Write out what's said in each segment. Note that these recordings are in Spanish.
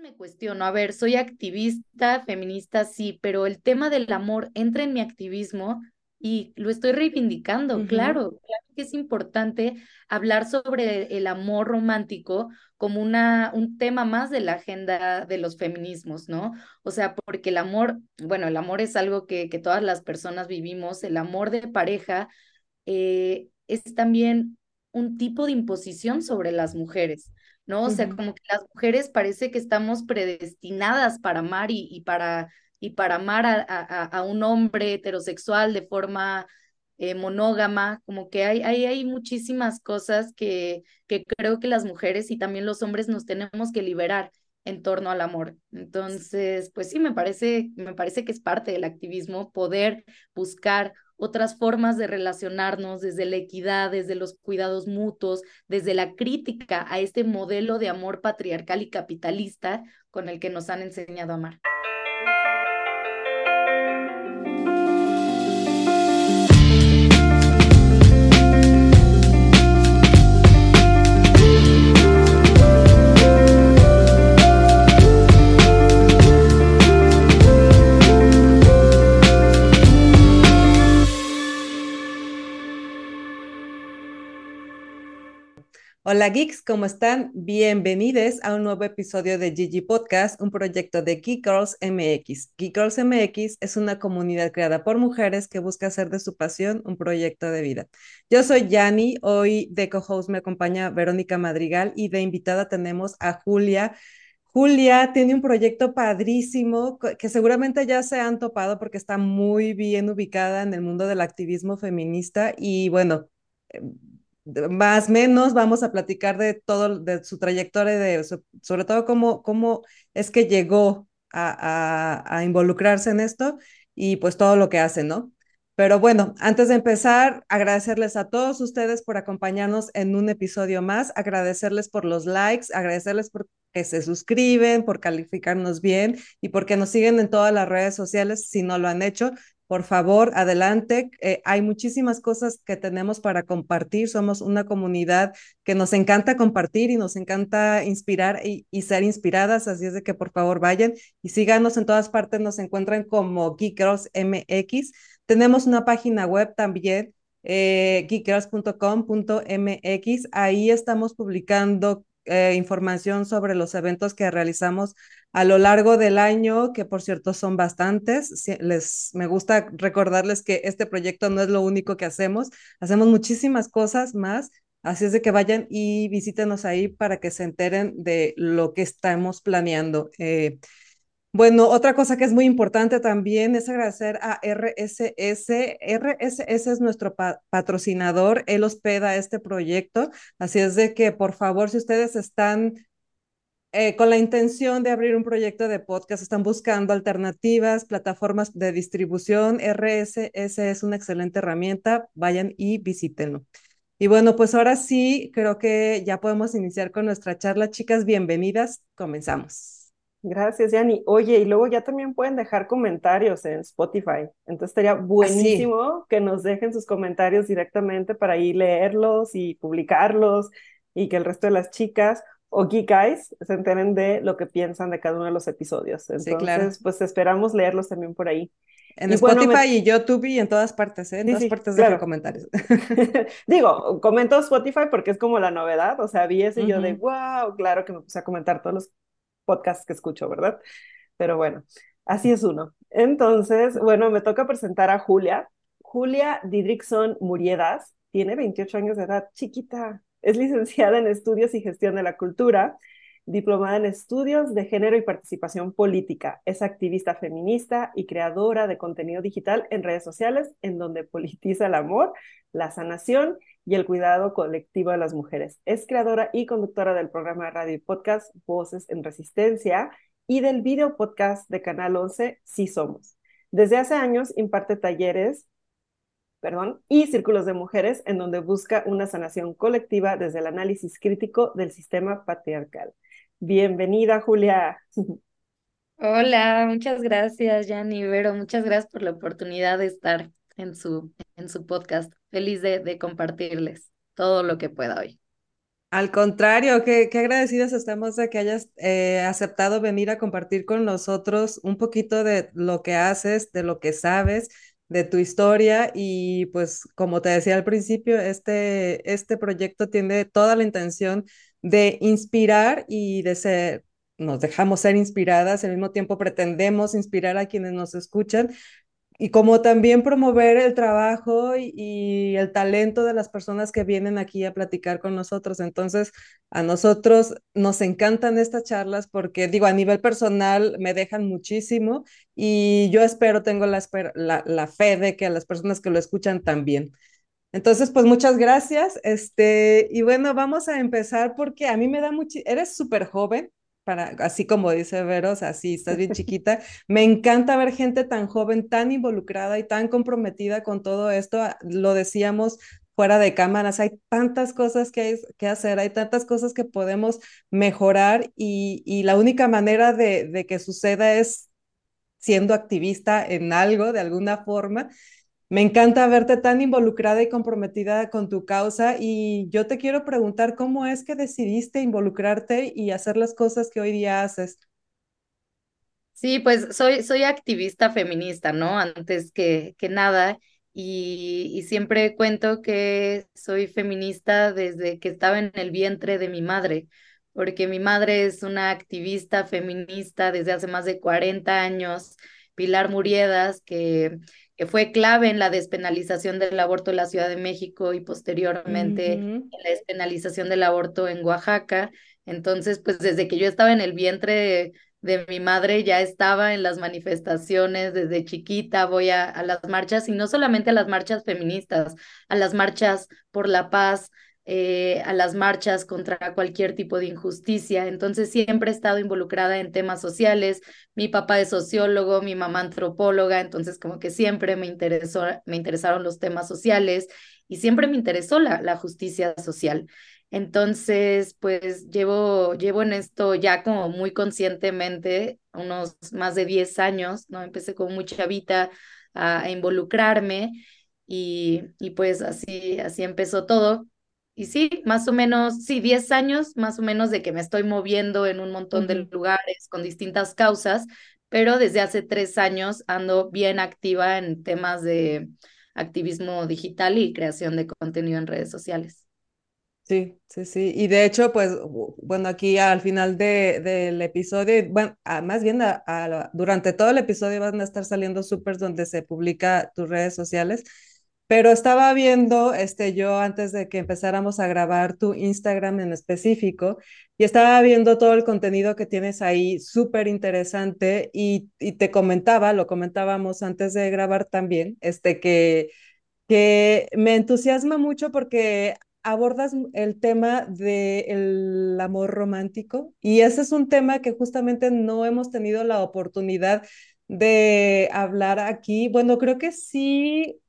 me cuestiono, a ver, soy activista, feminista, sí, pero el tema del amor entra en mi activismo y lo estoy reivindicando, claro, claro que es importante hablar sobre el amor romántico como una, un tema más de la agenda de los feminismos, ¿no? O sea, porque el amor, bueno, el amor es algo que, que todas las personas vivimos, el amor de pareja eh, es también un tipo de imposición sobre las mujeres. ¿No? O sea, como que las mujeres parece que estamos predestinadas para amar y, para, y para amar a, a, un hombre heterosexual de forma eh, monógama, como que hay, hay, hay muchísimas cosas que, que creo que las mujeres y también los hombres nos tenemos que liberar en torno al amor. Entonces, pues sí, me parece, me parece que es parte del activismo poder buscar otras formas de relacionarnos desde la equidad, desde los cuidados mutuos, desde la crítica a este modelo de amor patriarcal y capitalista con el que nos han enseñado a amar. Hola geeks, ¿cómo están? Bienvenidos a un nuevo episodio de Gigi Podcast, un proyecto de Geek Girls MX. Geek Girls MX es una comunidad creada por mujeres que busca hacer de su pasión un proyecto de vida. Yo soy Yani, hoy de co-host me acompaña Verónica Madrigal y de invitada tenemos a Julia. Julia tiene un proyecto padrísimo que seguramente ya se han topado porque está muy bien ubicada en el mundo del activismo feminista y bueno, más menos vamos a platicar de todo, de su trayectoria, de, sobre todo cómo, cómo es que llegó a, a, involucrarse en esto y pues todo lo que hace, ¿no? Pero bueno, antes de empezar, agradecerles a todos ustedes por acompañarnos en un episodio más, agradecerles por los likes, agradecerles por que se suscriben, por calificarnos bien y porque nos siguen en todas las redes sociales si no lo han hecho. Por favor, adelante. Eh, hay muchísimas cosas que tenemos para compartir. Somos una comunidad que nos encanta compartir y nos encanta inspirar y, ser inspiradas. Así es de que por favor vayan y síganos en todas partes. Nos encuentran como Geek Girls MX. Tenemos una página web también, eh. Ahí estamos publicando eh, información sobre los eventos que realizamos a lo largo del año, que por cierto son bastantes. Les, me gusta recordarles que este proyecto no es lo único que hacemos, hacemos muchísimas cosas más. Así es de que vayan y visítenos ahí para que se enteren de lo que estamos planeando. Eh, bueno, otra cosa que es muy importante también es agradecer a RSS. RSS es nuestro patrocinador, él hospeda este proyecto, así es de que por favor, si ustedes están eh, con la intención de abrir un proyecto de podcast, están buscando alternativas, plataformas de distribución, RSS es una excelente herramienta, vayan y visítenlo. Y bueno, pues ahora sí, creo que ya podemos iniciar con nuestra charla. Chicas, bienvenidas, comenzamos. Gracias, Yani. Oye, y luego ya también pueden dejar comentarios en Spotify. Entonces estaría buenísimo que nos dejen sus comentarios directamente para ir leerlos y publicarlos y que el resto de las chicas o geekais se enteren de lo que piensan de cada uno de los episodios. Entonces, pues esperamos leerlos también por ahí. En Spotify y YouTube y en todas partes, ¿eh? En todas partes de los comentarios. Digo, comento Spotify porque es como la novedad, o sea, vi ese y yo de, wow, claro que me puse a comentar todos los podcasts que escucho, ¿verdad? Pero bueno, así es uno. Entonces, bueno, me toca presentar a Julia. Julia Didrickson Muriedas tiene 28 años de edad, chiquita. Es licenciada en Estudios y Gestión de la Cultura, diplomada en Estudios de Género y Participación Política. Es activista feminista y creadora de contenido digital en redes sociales, en donde politiza el amor, la sanación y el cuidado colectivo de las mujeres. Es creadora y conductora del programa de radio y podcast Voces en Resistencia y del video podcast de Canal 11 Sí Somos. Desde hace años imparte talleres perdón, y círculos de mujeres en donde busca una sanación colectiva desde el análisis crítico del sistema patriarcal. Bienvenida, Julia. Hola, muchas gracias, Yanni Vero. Muchas gracias por la oportunidad de estar en su, en su podcast. Feliz de, de compartirles todo lo que pueda hoy. Al contrario, qué, qué agradecidos estamos de que hayas eh, aceptado venir a compartir con nosotros un poquito de lo que haces, de lo que sabes, de tu historia y pues como te decía al principio, este, este proyecto tiene toda la intención de inspirar y de ser, nos dejamos ser inspiradas, al mismo tiempo pretendemos inspirar a quienes nos escuchan y como también promover el trabajo y, el talento de las personas que vienen aquí a platicar con nosotros. Entonces, a nosotros nos encantan estas charlas porque, digo, a nivel personal me dejan muchísimo y yo espero, tengo la, la, la fe de que a las personas que lo escuchan también. Entonces, pues muchas gracias. Este, y bueno, vamos a empezar porque a mí me da mucho, eres súper joven, así como dice Veros, así estás bien chiquita. Me encanta ver gente tan joven, tan involucrada y tan comprometida con todo esto. Ah, lo decíamos fuera de cámaras, hay tantas cosas que hay que hacer, hay tantas cosas que podemos mejorar y, y la única manera de que suceda es siendo activista en algo, de alguna forma. Me encanta verte tan involucrada y comprometida con tu causa y yo te quiero preguntar cómo es que decidiste involucrarte y hacer las cosas que hoy día haces. Sí, pues soy, soy activista feminista, ¿no? Antes que, que nada. Y, y siempre cuento que soy feminista desde que estaba en el vientre de mi madre, porque mi madre es una activista feminista desde hace más de 40 años, Pilar Muriedas, que que fue clave en la despenalización del aborto en la Ciudad de México y posteriormente en la despenalización del aborto en Oaxaca. Entonces, pues desde que yo estaba en el vientre de, mi madre, ya estaba en las manifestaciones, desde chiquita voy a, a las marchas y no solamente a las marchas feministas, a las marchas por la paz, eh, a las marchas contra cualquier tipo de injusticia. Entonces siempre he estado involucrada en temas sociales. Mi papá es sociólogo, mi mamá antropóloga, entonces como que siempre me, interesó, me interesaron los temas sociales y siempre me interesó la, la justicia social. Entonces, pues llevo, llevo en esto ya como muy conscientemente unos más de 10 años, ¿no? Empecé como muy chavita a, a involucrarme y, y pues así, así empezó todo. Y sí, más o menos, sí, 10 años más o menos de que me estoy moviendo en un montón de lugares con distintas causas, pero desde hace tres años ando bien activa en temas de activismo digital y creación de contenido en redes sociales. Sí, sí, sí. Y de hecho, pues, bueno, aquí al final de, del episodio, bueno, más bien durante todo el episodio van a estar saliendo súper donde se publica tus redes sociales. Pero estaba viendo, este, yo antes de que empezáramos a grabar tu Instagram en específico, y estaba viendo todo el contenido que tienes ahí, súper interesante, y, y, te comentaba, lo comentábamos antes de grabar también, este, que, que me entusiasma mucho porque abordas el tema del amor romántico, y ese es un tema que justamente no hemos tenido la oportunidad de hablar aquí. Bueno, creo que sí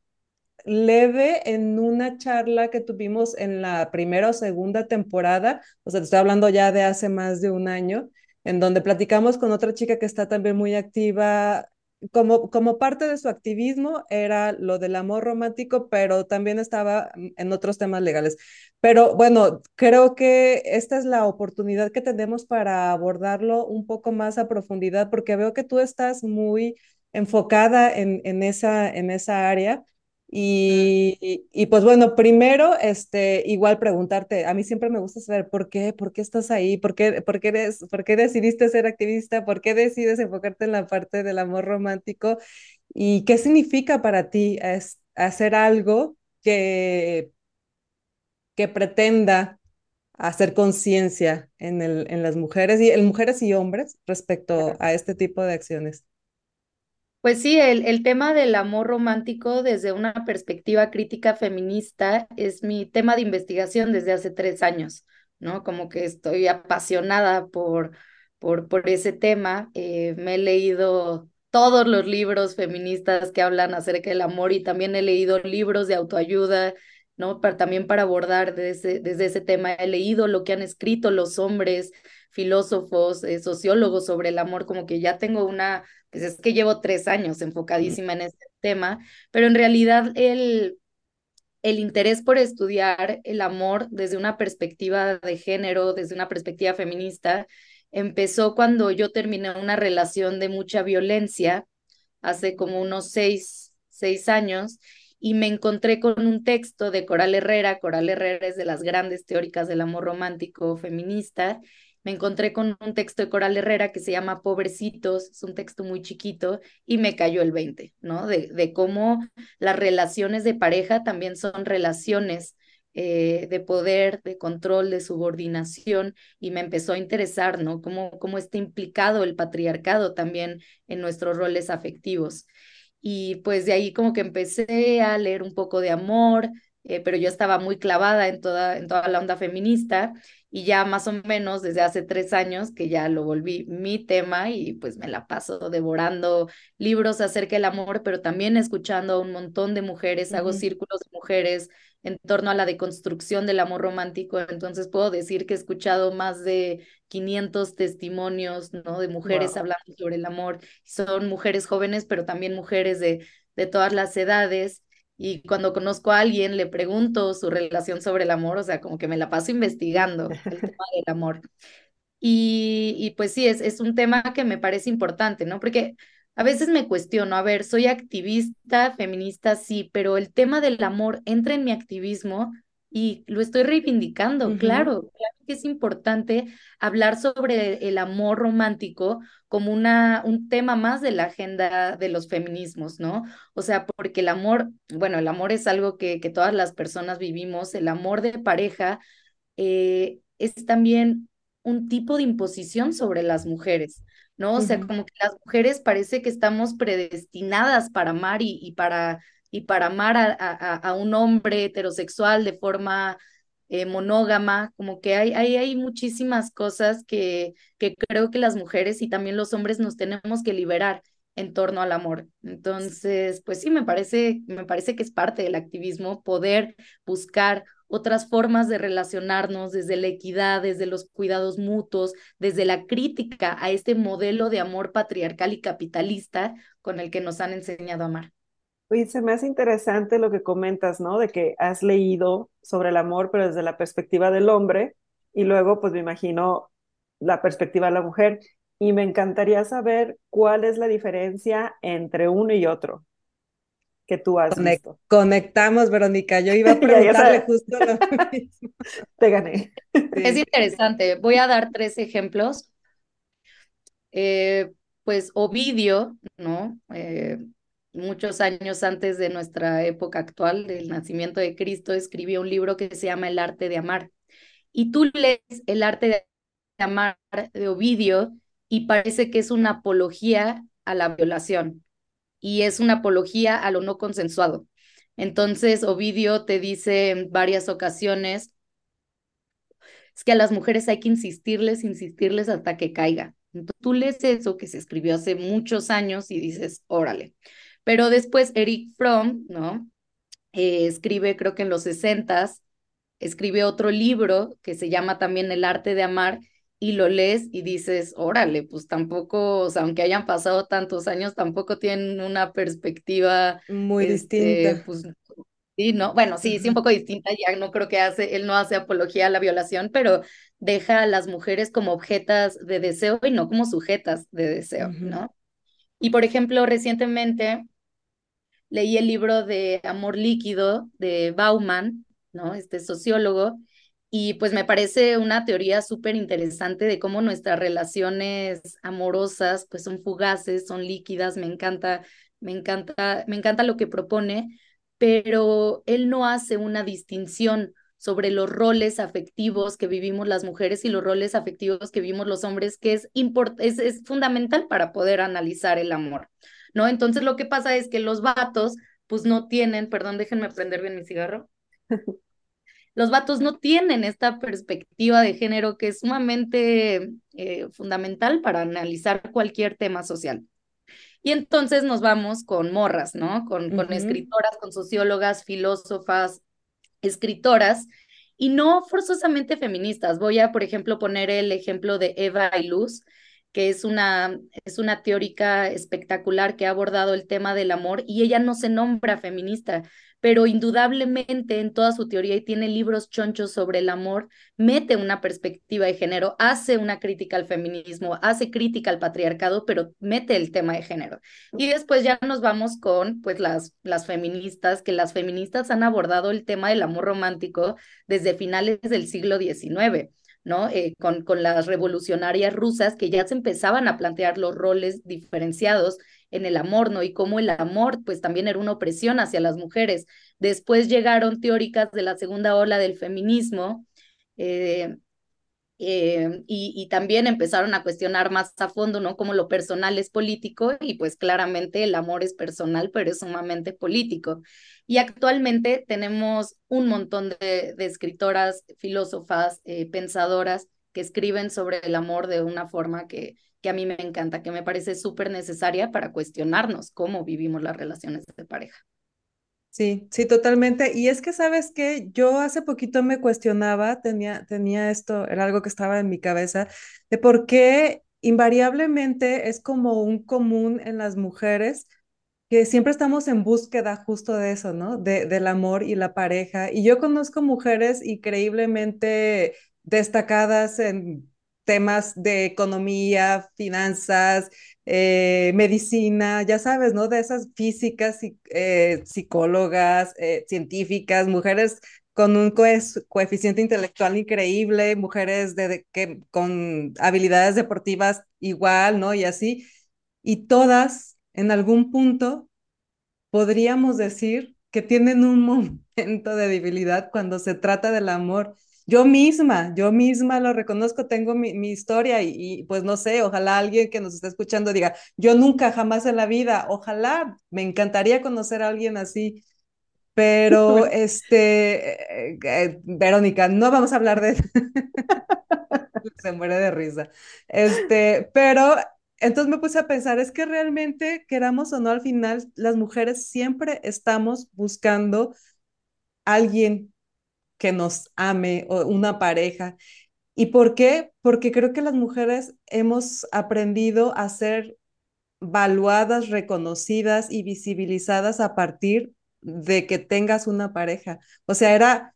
leve en una charla que tuvimos en la primera o segunda temporada, o sea, te estoy hablando ya de hace más de un año, en donde platicamos con otra chica que está también muy activa. Como, como parte de su activismo era lo del amor romántico, pero también estaba en otros temas legales. Pero bueno, creo que esta es la oportunidad que tenemos para abordarlo un poco más a profundidad, porque veo que tú estás muy enfocada en, en, esa, en esa área y, y, pues bueno, primero, este, igual preguntarte, a mí siempre me gusta saber por qué, por qué estás ahí, por qué, por qué, eres, por qué decidiste ser activista, por qué decides enfocarte en la parte del amor romántico y qué significa para ti es, hacer algo que, que pretenda hacer conciencia en, el, en las mujeres y en mujeres y hombres respecto a este tipo de acciones. Pues sí, el, el tema del amor romántico desde una perspectiva crítica feminista es mi tema de investigación desde hace tres años, ¿no? Como que estoy apasionada por, por, por ese tema. Eh, me he leído todos los libros feministas que hablan acerca del amor y también he leído libros de autoayuda, ¿no? Para, también para abordar desde, desde ese tema. He leído lo que han escrito los hombres, filósofos, eh, sociólogos sobre el amor, como que ya tengo una pues es que llevo tres años enfocadísima en este tema, pero en realidad el, el interés por estudiar el amor desde una perspectiva de género, desde una perspectiva feminista, empezó cuando yo terminé una relación de mucha violencia hace como unos seis, seis años y me encontré con un texto de Coral Herrera. Coral Herrera es de las grandes teóricas del amor romántico feminista me encontré con un texto de Coral Herrera que se llama Pobrecitos, es un texto muy chiquito y me cayó el 20, ¿no? De, cómo las relaciones de pareja también son relaciones eh, de poder, de control, de subordinación y me empezó a interesar, ¿no? Cómo, cómo está implicado el patriarcado también en nuestros roles afectivos. Y pues de ahí como que empecé a leer un poco de amor, eh, pero yo estaba muy clavada en toda, en toda la onda feminista y ya más o menos desde hace tres años que ya lo volví mi tema y pues me la paso devorando libros acerca del amor, pero también escuchando a un montón de mujeres, hago círculos de mujeres en torno a la deconstrucción del amor romántico, entonces puedo decir que he escuchado más de 500 testimonios, ¿no? De mujeres hablando sobre el amor, son mujeres jóvenes, pero también mujeres de, de todas las edades y cuando conozco a alguien le pregunto su relación sobre el amor, o sea, como que me la paso investigando el tema del amor. Y, y pues sí, es, es un tema que me parece importante, ¿no? Porque a veces me cuestiono, a ver, soy activista, feminista, sí, pero el tema del amor entra en mi activismo y lo estoy reivindicando, claro, claro que es importante hablar sobre el amor romántico como una, un tema más de la agenda de los feminismos, ¿no? O sea, porque el amor, bueno, el amor es algo que, que todas las personas vivimos, el amor de pareja eh, es también un tipo de imposición sobre las mujeres, ¿no? O sea, como que las mujeres parece que estamos predestinadas para amar y, y para y para amar a, a, un hombre heterosexual de forma eh, monógama, como que hay, hay, hay muchísimas cosas que, que creo que las mujeres y también los hombres nos tenemos que liberar en torno al amor. Entonces, pues sí, me parece, me parece que es parte del activismo poder buscar otras formas de relacionarnos desde la equidad, desde los cuidados mutuos, desde la crítica a este modelo de amor patriarcal y capitalista con el que nos han enseñado a amar. Oye, se me hace interesante lo que comentas, ¿no? De que has leído sobre el amor, pero desde la perspectiva del hombre, y luego, pues me imagino la perspectiva de la mujer. Y me encantaría saber cuál es la diferencia entre uno y otro que tú has visto. Conectamos, Verónica. Yo iba a preguntarle justo lo mismo. Te gané. Es interesante. Voy a dar tres ejemplos. Eh, pues Ovidio, ¿no? Eh, muchos años antes de nuestra época actual, del nacimiento de Cristo, escribió un libro que se llama El arte de amar. Y tú lees El arte de amar de Ovidio y parece que es una apología a la violación y es una apología a lo no consensuado. Entonces, Ovidio te dice en varias ocasiones, es que a las mujeres hay que insistirles, insistirles hasta que caiga. Entonces, tú lees eso que se escribió hace muchos años y dices, órale. Pero después Eric Fromm, ¿no? Eh, escribe, creo que en los 60 escribe otro libro que se llama también El arte de amar y lo lees y dices, órale, pues tampoco, o sea, aunque hayan pasado tantos años, tampoco tienen una perspectiva muy distinta. Este, pues, sí, ¿no? Bueno, sí, sí, un poco distinta, ya no creo que hace, él no hace apología a la violación, pero deja a las mujeres como objetas de deseo y no como sujetas de deseo, ¿no? Y por ejemplo, recientemente leí el libro de Amor Líquido de Bauman, ¿no? Este sociólogo, y pues me parece una teoría súper interesante de cómo nuestras relaciones amorosas pues son fugaces, son líquidas, me encanta, me encanta, me encanta lo que propone, pero él no hace una distinción sobre los roles afectivos que vivimos las mujeres y los roles afectivos que vivimos los hombres, que es, es, es fundamental para poder analizar el amor. ¿No? Entonces lo que pasa es que los vatos, pues no tienen, perdón, déjenme prender bien mi cigarro. los vatos no tienen esta perspectiva de género que es sumamente eh, fundamental para analizar cualquier tema social. Y entonces nos vamos con morras, ¿no? Con, con escritoras, con sociólogas, filósofas, escritoras, y no forzosamente feministas. Voy a, por ejemplo, poner el ejemplo de Eva y Luz, que es una, es una teórica espectacular que ha abordado el tema del amor y ella no se nombra feminista, pero indudablemente en toda su teoría y tiene libros chonchos sobre el amor, mete una perspectiva de género, hace una crítica al feminismo, hace crítica al patriarcado, pero mete el tema de género. Y después ya nos vamos con pues las, las feministas, que las feministas han abordado el tema del amor romántico desde finales del siglo XIX. ¿No? Eh, con, con las revolucionarias rusas que ya se empezaban a plantear los roles diferenciados en el amor, ¿no? Y cómo el amor, pues también era una opresión hacia las mujeres. Después llegaron teóricas de la segunda ola del feminismo, eh, eh, y, también empezaron a cuestionar más a fondo, ¿no? Cómo lo personal es político y pues claramente el amor es personal, pero es sumamente político. Y actualmente tenemos un montón de, escritoras, filósofas, eh, pensadoras que escriben sobre el amor de una forma que, que a mí me encanta, que me parece súper necesaria para cuestionarnos cómo vivimos las relaciones de pareja. Sí, sí, totalmente. Y es que, ¿sabes que Yo hace poquito me cuestionaba, tenía, tenía esto, era algo que estaba en mi cabeza, de por qué invariablemente es como un común en las mujeres que siempre estamos en búsqueda justo de eso, ¿no? De, del amor y la pareja. Y yo conozco mujeres increíblemente destacadas en temas de economía, finanzas, eh, medicina, ya sabes, ¿no? De esas físicas, eh, psicólogas, eh, científicas, mujeres con un coeficiente intelectual increíble, mujeres de, que, con habilidades deportivas igual, ¿no? Y así. Y todas, en algún punto, podríamos decir que tienen un momento de debilidad cuando se trata del amor yo misma, yo misma lo reconozco, tengo mi, historia y, pues no sé, ojalá alguien que nos esté escuchando diga, yo nunca, jamás en la vida, ojalá, me encantaría conocer a alguien así, pero este, eh, eh, Verónica, no vamos a hablar de... Se muere de risa. Este, pero entonces me puse a pensar, es que realmente, queramos o no, al final, las mujeres siempre estamos buscando alguien que nos ame o una pareja. ¿Y por qué? Porque creo que las mujeres hemos aprendido a ser valuadas, reconocidas y visibilizadas a partir de que tengas una pareja. O sea, era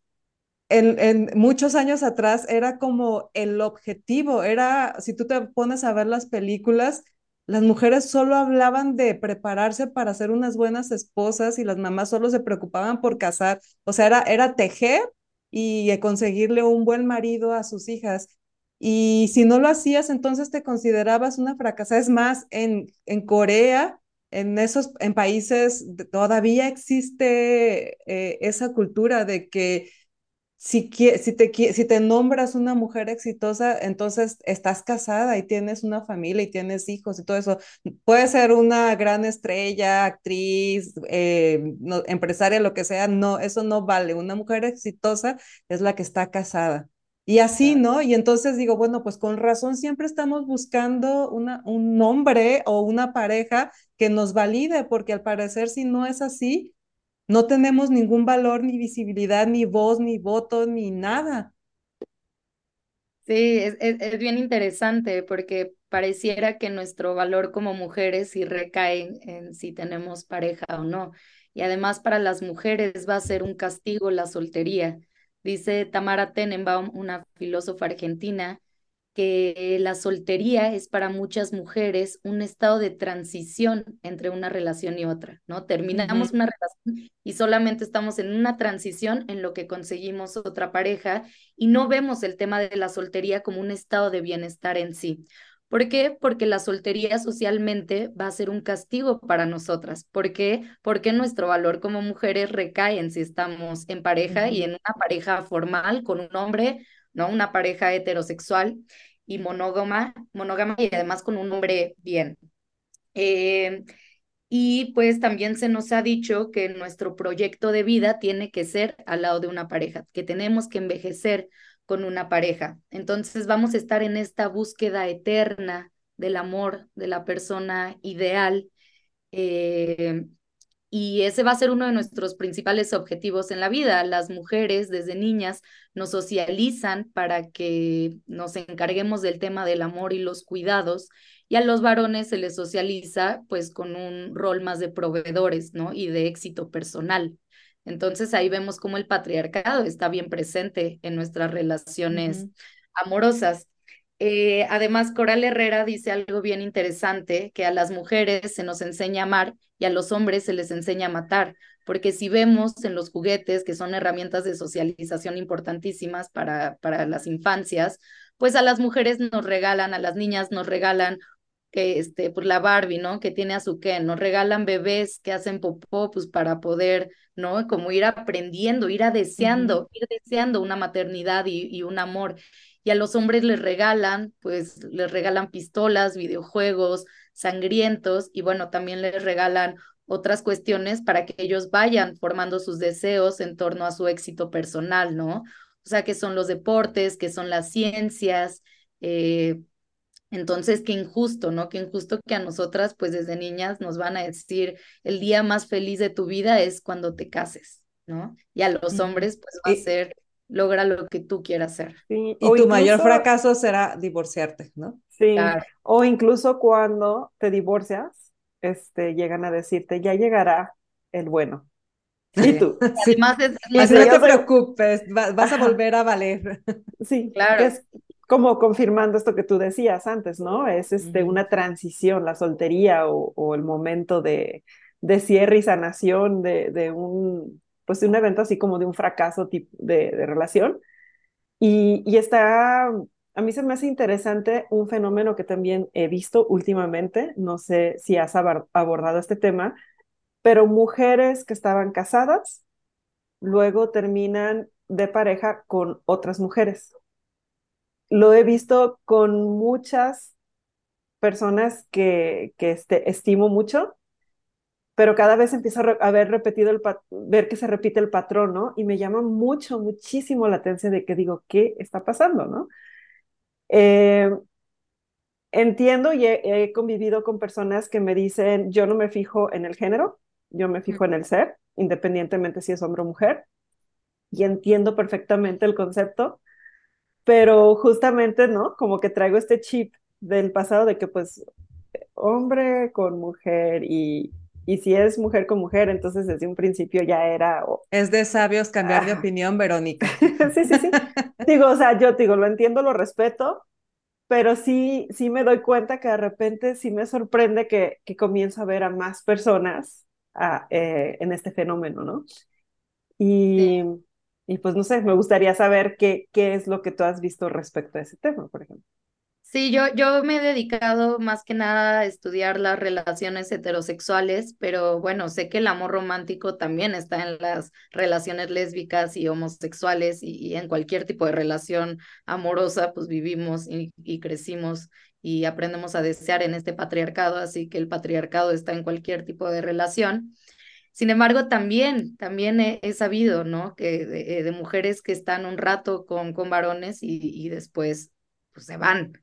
en, en, muchos años atrás era como el objetivo, era, si tú te pones a ver las películas, las mujeres solo hablaban de prepararse para ser unas buenas esposas y las mamás solo se preocupaban por casar. O sea, era, era tejer y conseguirle un buen marido a sus hijas. Y si no lo hacías, entonces te considerabas una fracasada. Es más, en, en Corea, en esos en países todavía existe eh, esa cultura de que si, si, te, si te nombras una mujer exitosa, entonces estás casada y tienes una familia y tienes hijos y todo eso. Puede ser una gran estrella, actriz, eh, empresaria, lo que sea. No, eso no vale. Una mujer exitosa es la que está casada. Y así, ¿no? Y entonces digo, bueno, pues con razón siempre estamos buscando una, un hombre o una pareja que nos valide, porque al parecer si no es así, no tenemos ningún valor, ni visibilidad, ni voz, ni voto, ni nada. Sí, es, es, bien interesante porque pareciera que nuestro valor como mujeres sí recae en si tenemos pareja o no. Y además para las mujeres va a ser un castigo la soltería. Dice Tamara Tenenbaum, una filósofa argentina, que la soltería es para muchas mujeres un estado de transición entre una relación y otra, ¿no? Terminamos una relación y solamente estamos en una transición en lo que conseguimos otra pareja y no vemos el tema de la soltería como un estado de bienestar en sí. ¿Por qué? Porque la soltería socialmente va a ser un castigo para nosotras. ¿Por qué? Porque nuestro valor como mujeres recae en si estamos en pareja y en una pareja formal con un hombre ¿no? Una pareja heterosexual y monógama, y además con un hombre bien. Eh, y pues también se nos ha dicho que nuestro proyecto de vida tiene que ser al lado de una pareja, que tenemos que envejecer con una pareja. Entonces vamos a estar en esta búsqueda eterna del amor, de la persona ideal. Eh, y ese va a ser uno de nuestros principales objetivos en la vida. Las mujeres desde niñas nos socializan para que nos encarguemos del tema del amor y los cuidados y a los varones se les socializa pues con un rol más de proveedores, ¿no? Y de éxito personal. Entonces ahí vemos cómo el patriarcado está bien presente en nuestras relaciones amorosas. Eh, además, Coral Herrera dice algo bien interesante, que a las mujeres se nos enseña a amar y a los hombres se les enseña a matar, porque si vemos en los juguetes, que son herramientas de socialización importantísimas para, para las infancias, pues a las mujeres nos regalan, a las niñas nos regalan que este, pues la Barbie, ¿no? Que tiene a su Ken, nos regalan bebés que hacen popó, pues para poder, ¿no? Como ir aprendiendo, ir a deseando, ir deseando una maternidad y, y, un amor. Y a los hombres les regalan, pues les regalan pistolas, videojuegos sangrientos y bueno, también les regalan otras cuestiones para que ellos vayan formando sus deseos en torno a su éxito personal, ¿no? O sea, que son los deportes, que son las ciencias, eh, entonces, qué injusto, ¿no? Qué injusto que a nosotras, pues desde niñas, nos van a decir, el día más feliz de tu vida es cuando te cases, ¿no? Y a los hombres, pues va a ser, logra lo que tú quieras hacer. y tu mayor fracaso será divorciarte, ¿no? Sí, o incluso cuando te divorcias, este, llegan a decirte, ya llegará el bueno. Y tú. Además, es, no te preocupes, vas a volver a valer. Sí, claro. Es, como confirmando esto que tú decías antes, ¿no? Es este, una transición, la soltería o, el momento de, de, cierre y sanación de, de, un, pues un evento así como de un fracaso de, de relación. Y, y, está, a mí se me hace interesante un fenómeno que también he visto últimamente, no sé si has abordado este tema, pero mujeres que estaban casadas luego terminan de pareja con otras mujeres lo he visto con muchas personas que, que este, estimo mucho, pero cada vez empiezo a, ver repetido el ver que se repite el patrón, ¿no? Y me llama mucho, muchísimo la atención de que digo, ¿qué está pasando, no? Eh, entiendo y he, convivido con personas que me dicen, yo no me fijo en el género, yo me fijo en el ser, independientemente si es hombre o mujer, y entiendo perfectamente el concepto, pero justamente, ¿no? Como que traigo este chip del pasado de que pues hombre con mujer y, y si es mujer con mujer, entonces desde un principio ya era... Es de sabios cambiar de opinión, Verónica. sí, sí, sí. digo, o sea, yo digo, lo entiendo, lo respeto, pero sí, sí me doy cuenta que de repente sí me sorprende que, que comienzo a ver a más personas a, eh, en este fenómeno, ¿no? Y, y pues no sé, me gustaría saber qué, qué es lo que tú has visto respecto a ese tema, por ejemplo. Sí, yo, yo me he dedicado más que nada a estudiar las relaciones heterosexuales, pero bueno, sé que el amor romántico también está en las relaciones lésbicas y homosexuales y, en cualquier tipo de relación amorosa, pues vivimos y, crecimos y aprendemos a desear en este patriarcado, así que el patriarcado está en cualquier tipo de relación. Sin embargo, también, también he, sabido, ¿no? Que de, de, mujeres que están un rato con, con varones y, y después pues, se van.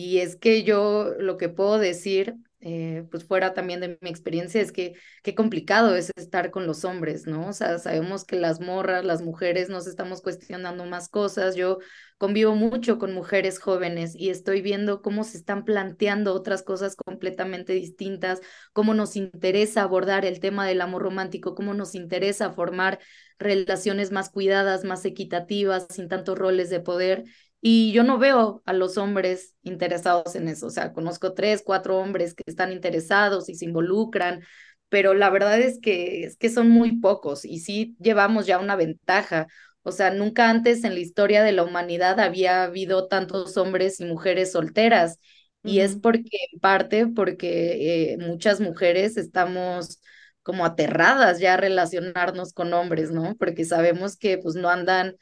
Y es que yo lo que puedo decir eh, pues fuera también de mi experiencia, es que qué complicado es estar con los hombres, ¿no? O sea, sabemos que las morras, las mujeres nos estamos cuestionando más cosas. Yo convivo mucho con mujeres jóvenes y estoy viendo cómo se están planteando otras cosas completamente distintas, cómo nos interesa abordar el tema del amor romántico, cómo nos interesa formar relaciones más cuidadas, más equitativas, sin tantos roles de poder. Y yo no veo a los hombres interesados en eso. O sea, conozco tres, cuatro hombres que están interesados y se involucran, pero la verdad es que, es que son muy pocos y sí llevamos ya una ventaja. O sea, nunca antes en la historia de la humanidad había habido tantos hombres y mujeres solteras. Y es porque, en parte, porque eh, muchas mujeres estamos como aterradas ya a relacionarnos con hombres, ¿no? Porque sabemos que pues no andan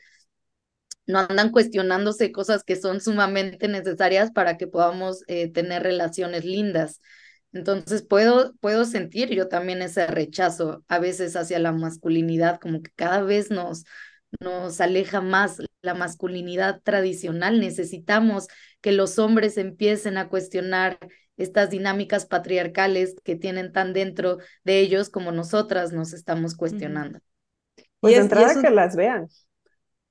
no andan cuestionándose cosas que son sumamente necesarias para que podamos eh, tener relaciones lindas. Entonces puedo, puedo sentir yo también ese rechazo a veces hacia la masculinidad, como que cada vez nos, nos aleja más la masculinidad tradicional. Necesitamos que los hombres empiecen a cuestionar estas dinámicas patriarcales que tienen tan dentro de ellos como nosotras nos estamos cuestionando. Pues de entrada que las vean.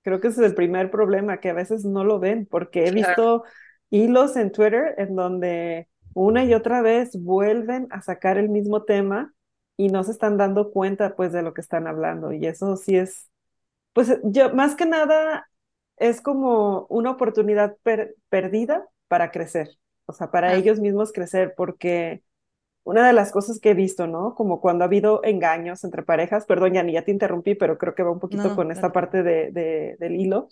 Creo que ese es el primer problema, que a veces no lo ven, porque he visto hilos en Twitter en donde una y otra vez vuelven a sacar el mismo tema y no se están dando cuenta pues de lo que están hablando y eso sí es, pues yo más que nada es como una oportunidad perdida para crecer, o sea, para ellos mismos crecer, porque una de las cosas que he visto, ¿no? Como cuando ha habido engaños entre parejas, perdón, ni ya te interrumpí, pero creo que va un poquito con esta parte de, del hilo,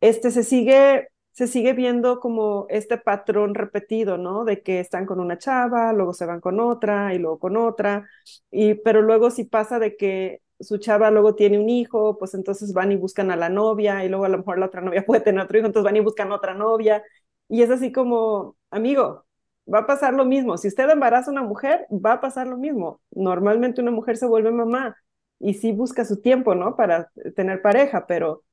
este se sigue, se sigue viendo como este patrón repetido, ¿no? De que están con una chava, luego se van con otra y luego con otra, y, pero luego si pasa de que su chava luego tiene un hijo, pues entonces van y buscan a la novia y luego a lo mejor la otra novia puede tener otro hijo, entonces van y buscan otra novia. Y es así como, amigo, va a pasar lo mismo. Si usted embaraza a una mujer, va a pasar lo mismo. Normalmente una mujer se vuelve mamá y sí busca su tiempo, ¿no? Para tener pareja, pero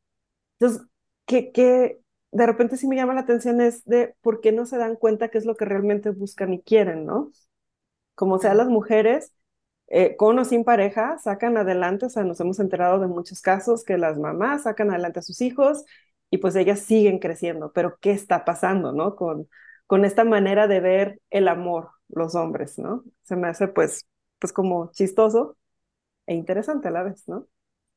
entonces, que de repente sí me llama la atención es de por qué no se dan cuenta qué es lo que realmente buscan y quieren, ¿no? Como sea las mujeres, eh, con o sin pareja, sacan adelante, o sea, nos hemos enterado de muchos casos que las mamás sacan adelante a sus hijos y pues ellas siguen creciendo, pero ¿qué está pasando, no? Con, con esta manera de ver el amor, los hombres, ¿no? Se me hace pues, pues como chistoso e interesante a la vez, ¿no?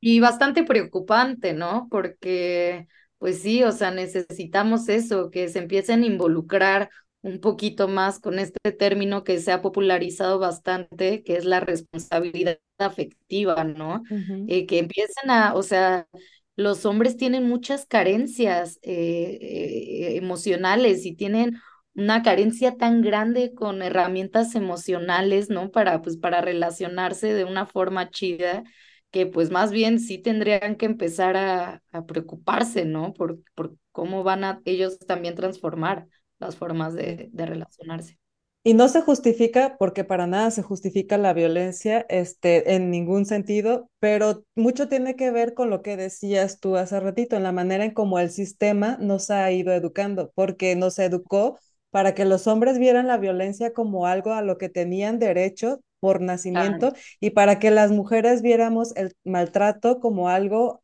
Y bastante preocupante, ¿no? Porque, pues sí, o sea, necesitamos eso, que se empiecen a involucrar un poquito más con este término que se ha popularizado bastante, que es la responsabilidad afectiva, ¿no? Eh, que empiecen a, o sea, los hombres tienen muchas carencias eh, eh, emocionales y tienen una carencia tan grande con herramientas emocionales, ¿no? Para, pues, para relacionarse de una forma chida, que pues más bien sí tendrían que empezar a, a preocuparse, ¿no? Por, por cómo van a ellos también transformar las formas de, de relacionarse. Y no se justifica porque para nada se justifica la violencia este, en ningún sentido, pero mucho tiene que ver con lo que decías tú hace ratito, en la manera en cómo el sistema nos ha ido educando, porque nos educó para que los hombres vieran la violencia como algo a lo que tenían derecho por nacimiento y para que las mujeres viéramos el maltrato como algo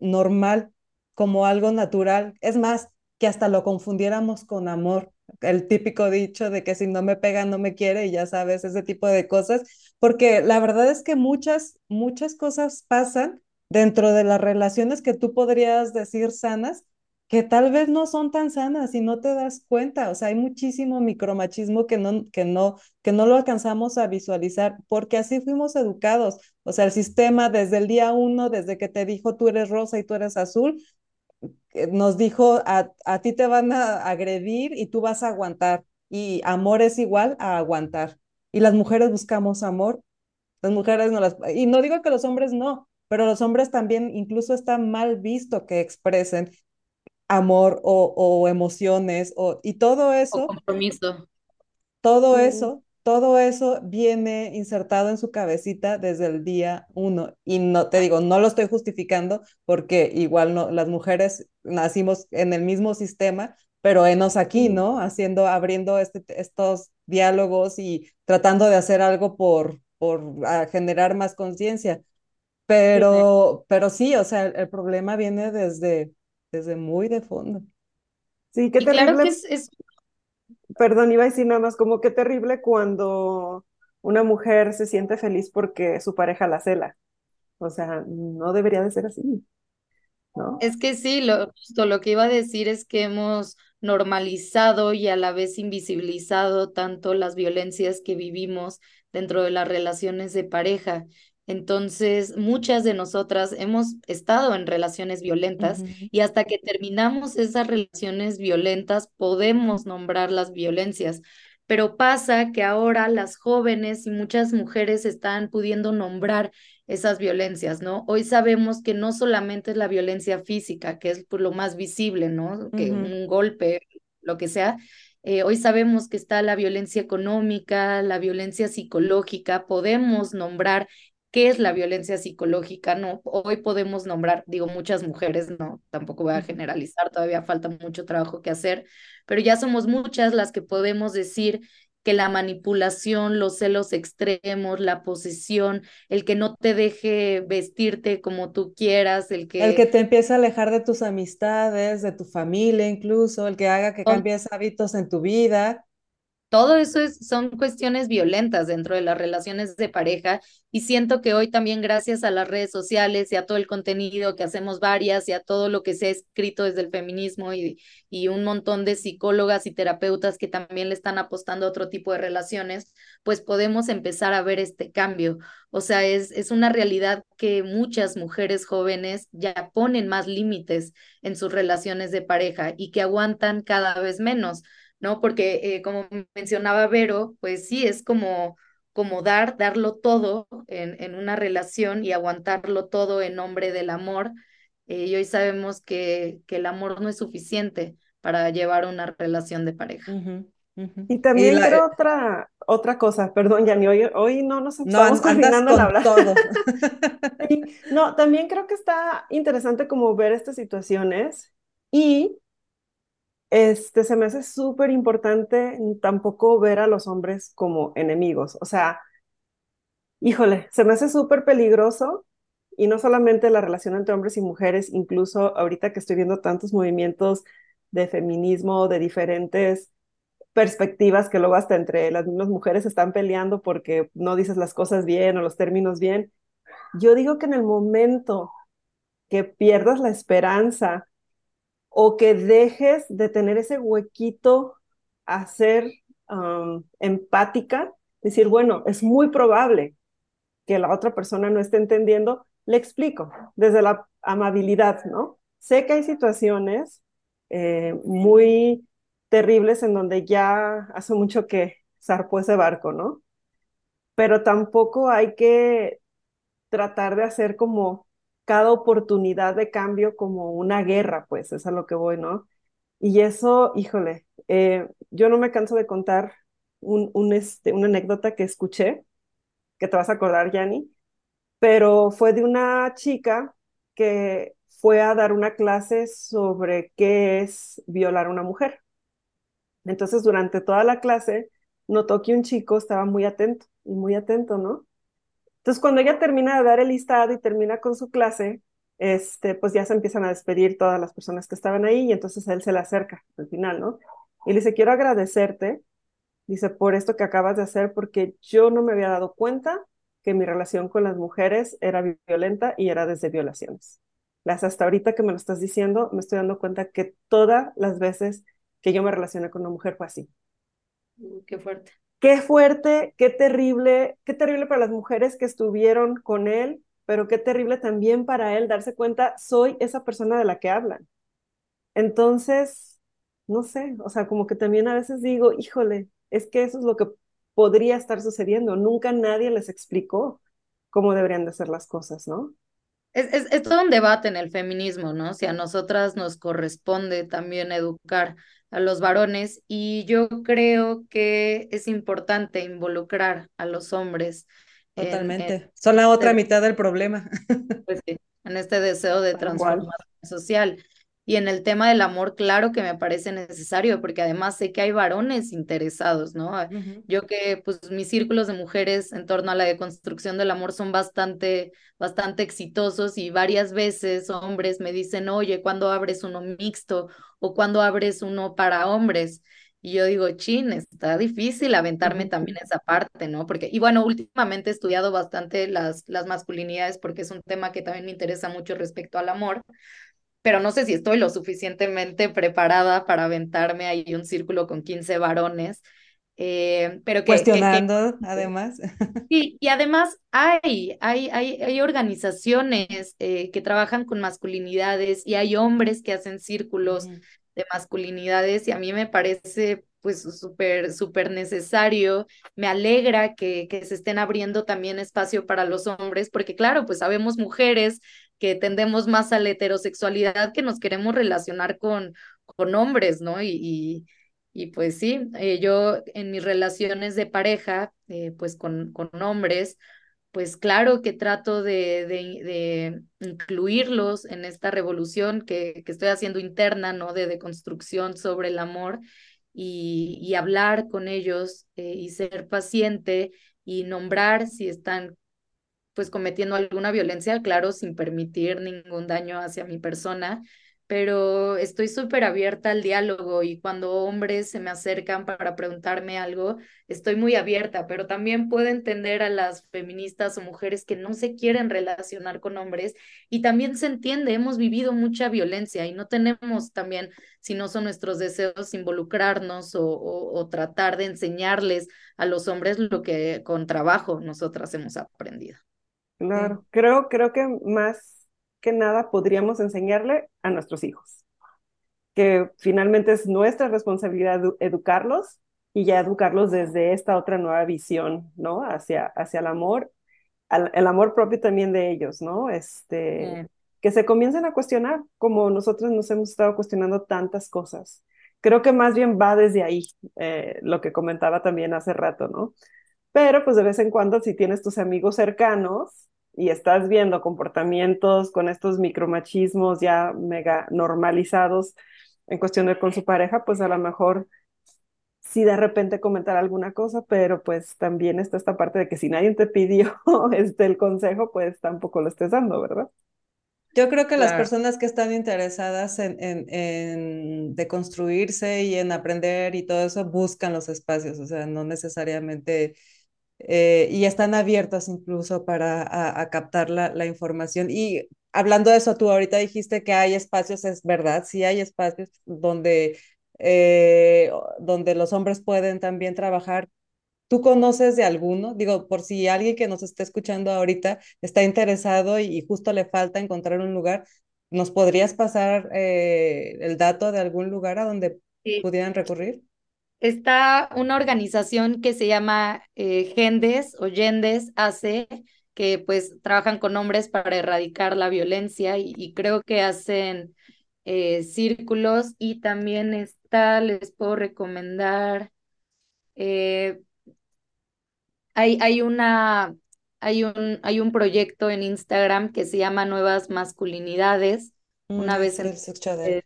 normal, como algo natural. Es más, que hasta lo confundiéramos con amor, el típico dicho de que si no me pega no me quiere y ya sabes, ese tipo de cosas, porque la verdad es que muchas, muchas cosas pasan dentro de las relaciones que tú podrías decir sanas, que tal vez no son tan sanas y no te das cuenta, o sea, hay muchísimo micromachismo que no, que no, que no lo alcanzamos a visualizar, porque así fuimos educados, o sea, el sistema desde el día uno, desde que te dijo tú eres rosa y tú eres azul, nos dijo, a, a ti te van a agredir y tú vas a aguantar. Y amor es igual a aguantar. Y las mujeres buscamos amor. Las mujeres no las... Y no digo que los hombres no, pero los hombres también incluso está mal visto que expresen amor o, o emociones o, y todo eso. compromiso. Todo eso todo eso viene insertado en su cabecita desde el día uno. Y no te digo, no lo estoy justificando porque igual no, las mujeres nacimos en el mismo sistema, pero enos aquí, ¿no? Haciendo, abriendo este, estos diálogos y tratando de hacer algo por, por generar más conciencia. Pero, pero sí, o sea, el, problema viene desde, desde muy de fondo. Sí, qué terrible. Claro que es perdón, iba a decir nada más como qué terrible cuando una mujer se siente feliz porque su pareja la cela. O sea, no debería de ser así. ¿no? Es que sí, lo, lo que iba a decir es que hemos normalizado y a la vez invisibilizado tanto las violencias que vivimos dentro de las relaciones de pareja. Entonces, muchas de nosotras hemos estado en relaciones violentas y hasta que terminamos esas relaciones violentas podemos nombrar las violencias. Pero pasa que ahora las jóvenes y muchas mujeres están pudiendo nombrar esas violencias, ¿no? Hoy sabemos que no solamente es la violencia física, que es por lo más visible, ¿no? Que un golpe, lo que sea, eh, hoy sabemos que está la violencia económica, la violencia psicológica, podemos nombrar qué es la violencia psicológica, ¿no? Hoy podemos nombrar, digo, muchas mujeres, no, tampoco voy a generalizar, todavía falta mucho trabajo que hacer, pero ya somos muchas las que podemos decir que la manipulación, los celos extremos, la posesión, el que no te deje vestirte como tú quieras, el que... El que te empieza a alejar de tus amistades, de tu familia incluso, el que haga que cambies hábitos en tu vida. Todo eso es, son cuestiones violentas dentro de las relaciones de pareja y siento que hoy también gracias a las redes sociales y a todo el contenido que hacemos varias y a todo lo que se ha escrito desde el feminismo y, y un montón de psicólogas y terapeutas que también le están apostando a otro tipo de relaciones, pues podemos empezar a ver este cambio. O sea, es, es una realidad que muchas mujeres jóvenes ya ponen más límites en sus relaciones de pareja y que aguantan cada vez menos ¿no? Porque eh, como mencionaba Vero, pues sí, es como, como dar, darlo todo en, en una relación y aguantarlo todo en nombre del amor. Eh, y hoy sabemos que, que el amor no es suficiente para llevar una relación de pareja. Y también creo otra, otra cosa, perdón, Yani, hoy, hoy no nos estamos no, hablar. Todo. no, también creo que está interesante como ver estas situaciones y este, se me hace súper importante tampoco ver a los hombres como enemigos. O sea, híjole, se me hace súper peligroso y no solamente la relación entre hombres y mujeres, incluso ahorita que estoy viendo tantos movimientos de feminismo, de diferentes perspectivas que luego hasta entre las mismas mujeres están peleando porque no dices las cosas bien o los términos bien. Yo digo que en el momento que pierdas la esperanza o que dejes de tener ese huequito a ser empática, decir, bueno, es muy probable que la otra persona no esté entendiendo, le explico desde la amabilidad, ¿no? Sé que hay situaciones eh, muy terribles en donde ya hace mucho que zarpó ese barco, ¿no? Pero tampoco hay que tratar de hacer como cada oportunidad de cambio como una guerra, pues, es a lo que voy, ¿no? Y eso, híjole, eh, yo no me canso de contar un, un, este, una anécdota que escuché, que te vas a acordar, Yanni, pero fue de una chica que fue a dar una clase sobre qué es violar a una mujer. Entonces, durante toda la clase, notó que un chico estaba muy atento, y muy atento, ¿no? Entonces, cuando ella termina de dar el listado y termina con su clase, este, pues ya se empiezan a despedir todas las personas que estaban ahí y entonces él se le acerca al final, ¿no? Y le dice, quiero agradecerte, dice, por esto que acabas de hacer, porque yo no me había dado cuenta que mi relación con las mujeres era violenta y era desde violaciones. Las hasta ahorita que me lo estás diciendo, me estoy dando cuenta que todas las veces que yo me relacioné con una mujer fue así. Qué fuerte qué fuerte, qué terrible, qué terrible para las mujeres que estuvieron con él, pero qué terrible también para él darse cuenta, soy esa persona de la que hablan. Entonces, no sé, o sea, como que también a veces digo, híjole, es que eso es lo que podría estar sucediendo. Nunca nadie les explicó cómo deberían de ser las cosas, ¿no? Es, es, es todo un debate en el feminismo, ¿no? Si a nosotras nos corresponde también educar a los varones y yo creo que es importante involucrar a los hombres. Totalmente. Son la otra este mitad del problema. Pues sí, en este deseo de transformación social. Y en el tema del amor, claro que me parece necesario, porque además sé que hay varones interesados, ¿no? Yo que, pues, mis círculos de mujeres en torno a la deconstrucción del amor son bastante, bastante exitosos y varias veces hombres me dicen, oye, ¿cuándo abres uno mixto? ¿O cuándo abres uno para hombres? Y yo digo, chin, está difícil aventarme también esa parte, ¿no? Porque, y bueno, últimamente he estudiado bastante las, las masculinidades porque es un tema que también me interesa mucho respecto al amor pero no sé si estoy lo suficientemente preparada para aventarme ahí un círculo con 15 varones. Eh, pero que, Cuestionando, además. Sí, y además hay, hay, hay, hay organizaciones eh, que trabajan con masculinidades y hay hombres que hacen círculos de masculinidades y a mí me parece pues súper, súper necesario. Me alegra que, que se estén abriendo también espacio para los hombres, porque claro, pues sabemos mujeres que tendemos más a la heterosexualidad, que nos queremos relacionar con, con hombres, ¿no? Y, y, pues sí, eh, yo en mis relaciones de pareja, eh, pues con, con hombres, pues claro que trato de, de, incluirlos en esta revolución que, que, estoy haciendo interna, ¿no? De deconstrucción sobre el amor y, y hablar con ellos eh, y ser paciente y nombrar si están pues cometiendo alguna violencia, claro, sin permitir ningún daño hacia mi persona, pero estoy súper abierta al diálogo y cuando hombres se me acercan para preguntarme algo, estoy muy abierta, pero también puedo entender a las feministas o mujeres que no se quieren relacionar con hombres y también se entiende, hemos vivido mucha violencia y no tenemos también, si no son nuestros deseos, involucrarnos o, o, tratar de enseñarles a los hombres lo que con trabajo nosotras hemos aprendido. Claro, creo, creo que más que nada podríamos enseñarle a nuestros hijos, que finalmente es nuestra responsabilidad educarlos y ya educarlos desde esta otra nueva visión, ¿no? Hacia, hacia el amor, el amor propio también de ellos, ¿no? Este, que se comiencen a cuestionar, como nosotros nos hemos estado cuestionando tantas cosas. Creo que más bien va desde ahí, eh, lo que comentaba también hace rato, ¿no? Pero pues de vez en cuando, si tienes tus amigos cercanos, y estás viendo comportamientos con estos micromachismos ya mega normalizados en cuestión de con su pareja, pues a lo mejor sí de repente comentar alguna cosa, pero pues también está esta parte de que si nadie te pidió este, el consejo, pues tampoco lo estés dando, ¿verdad? Yo creo que las personas que están interesadas en, en, en deconstruirse y en aprender y todo eso buscan los espacios, o sea, no necesariamente eh, y están abiertas incluso para a, captar la, la, información. Y hablando de eso, tú ahorita dijiste que hay espacios, es verdad, sí hay espacios donde, eh, donde los hombres pueden también trabajar. ¿Tú conoces de alguno? Digo, por si alguien que nos está escuchando ahorita está interesado y, justo le falta encontrar un lugar, ¿nos podrías pasar eh, el dato de algún lugar a donde pudieran recurrir? Está una organización que se llama eh, Gendes o Gendes AC, que pues trabajan con hombres para erradicar la violencia y, creo que hacen eh, círculos y también está, les puedo recomendar, eh, hay, hay una... Hay un, hay un proyecto en Instagram que se llama Nuevas Masculinidades. Una mm, vez en,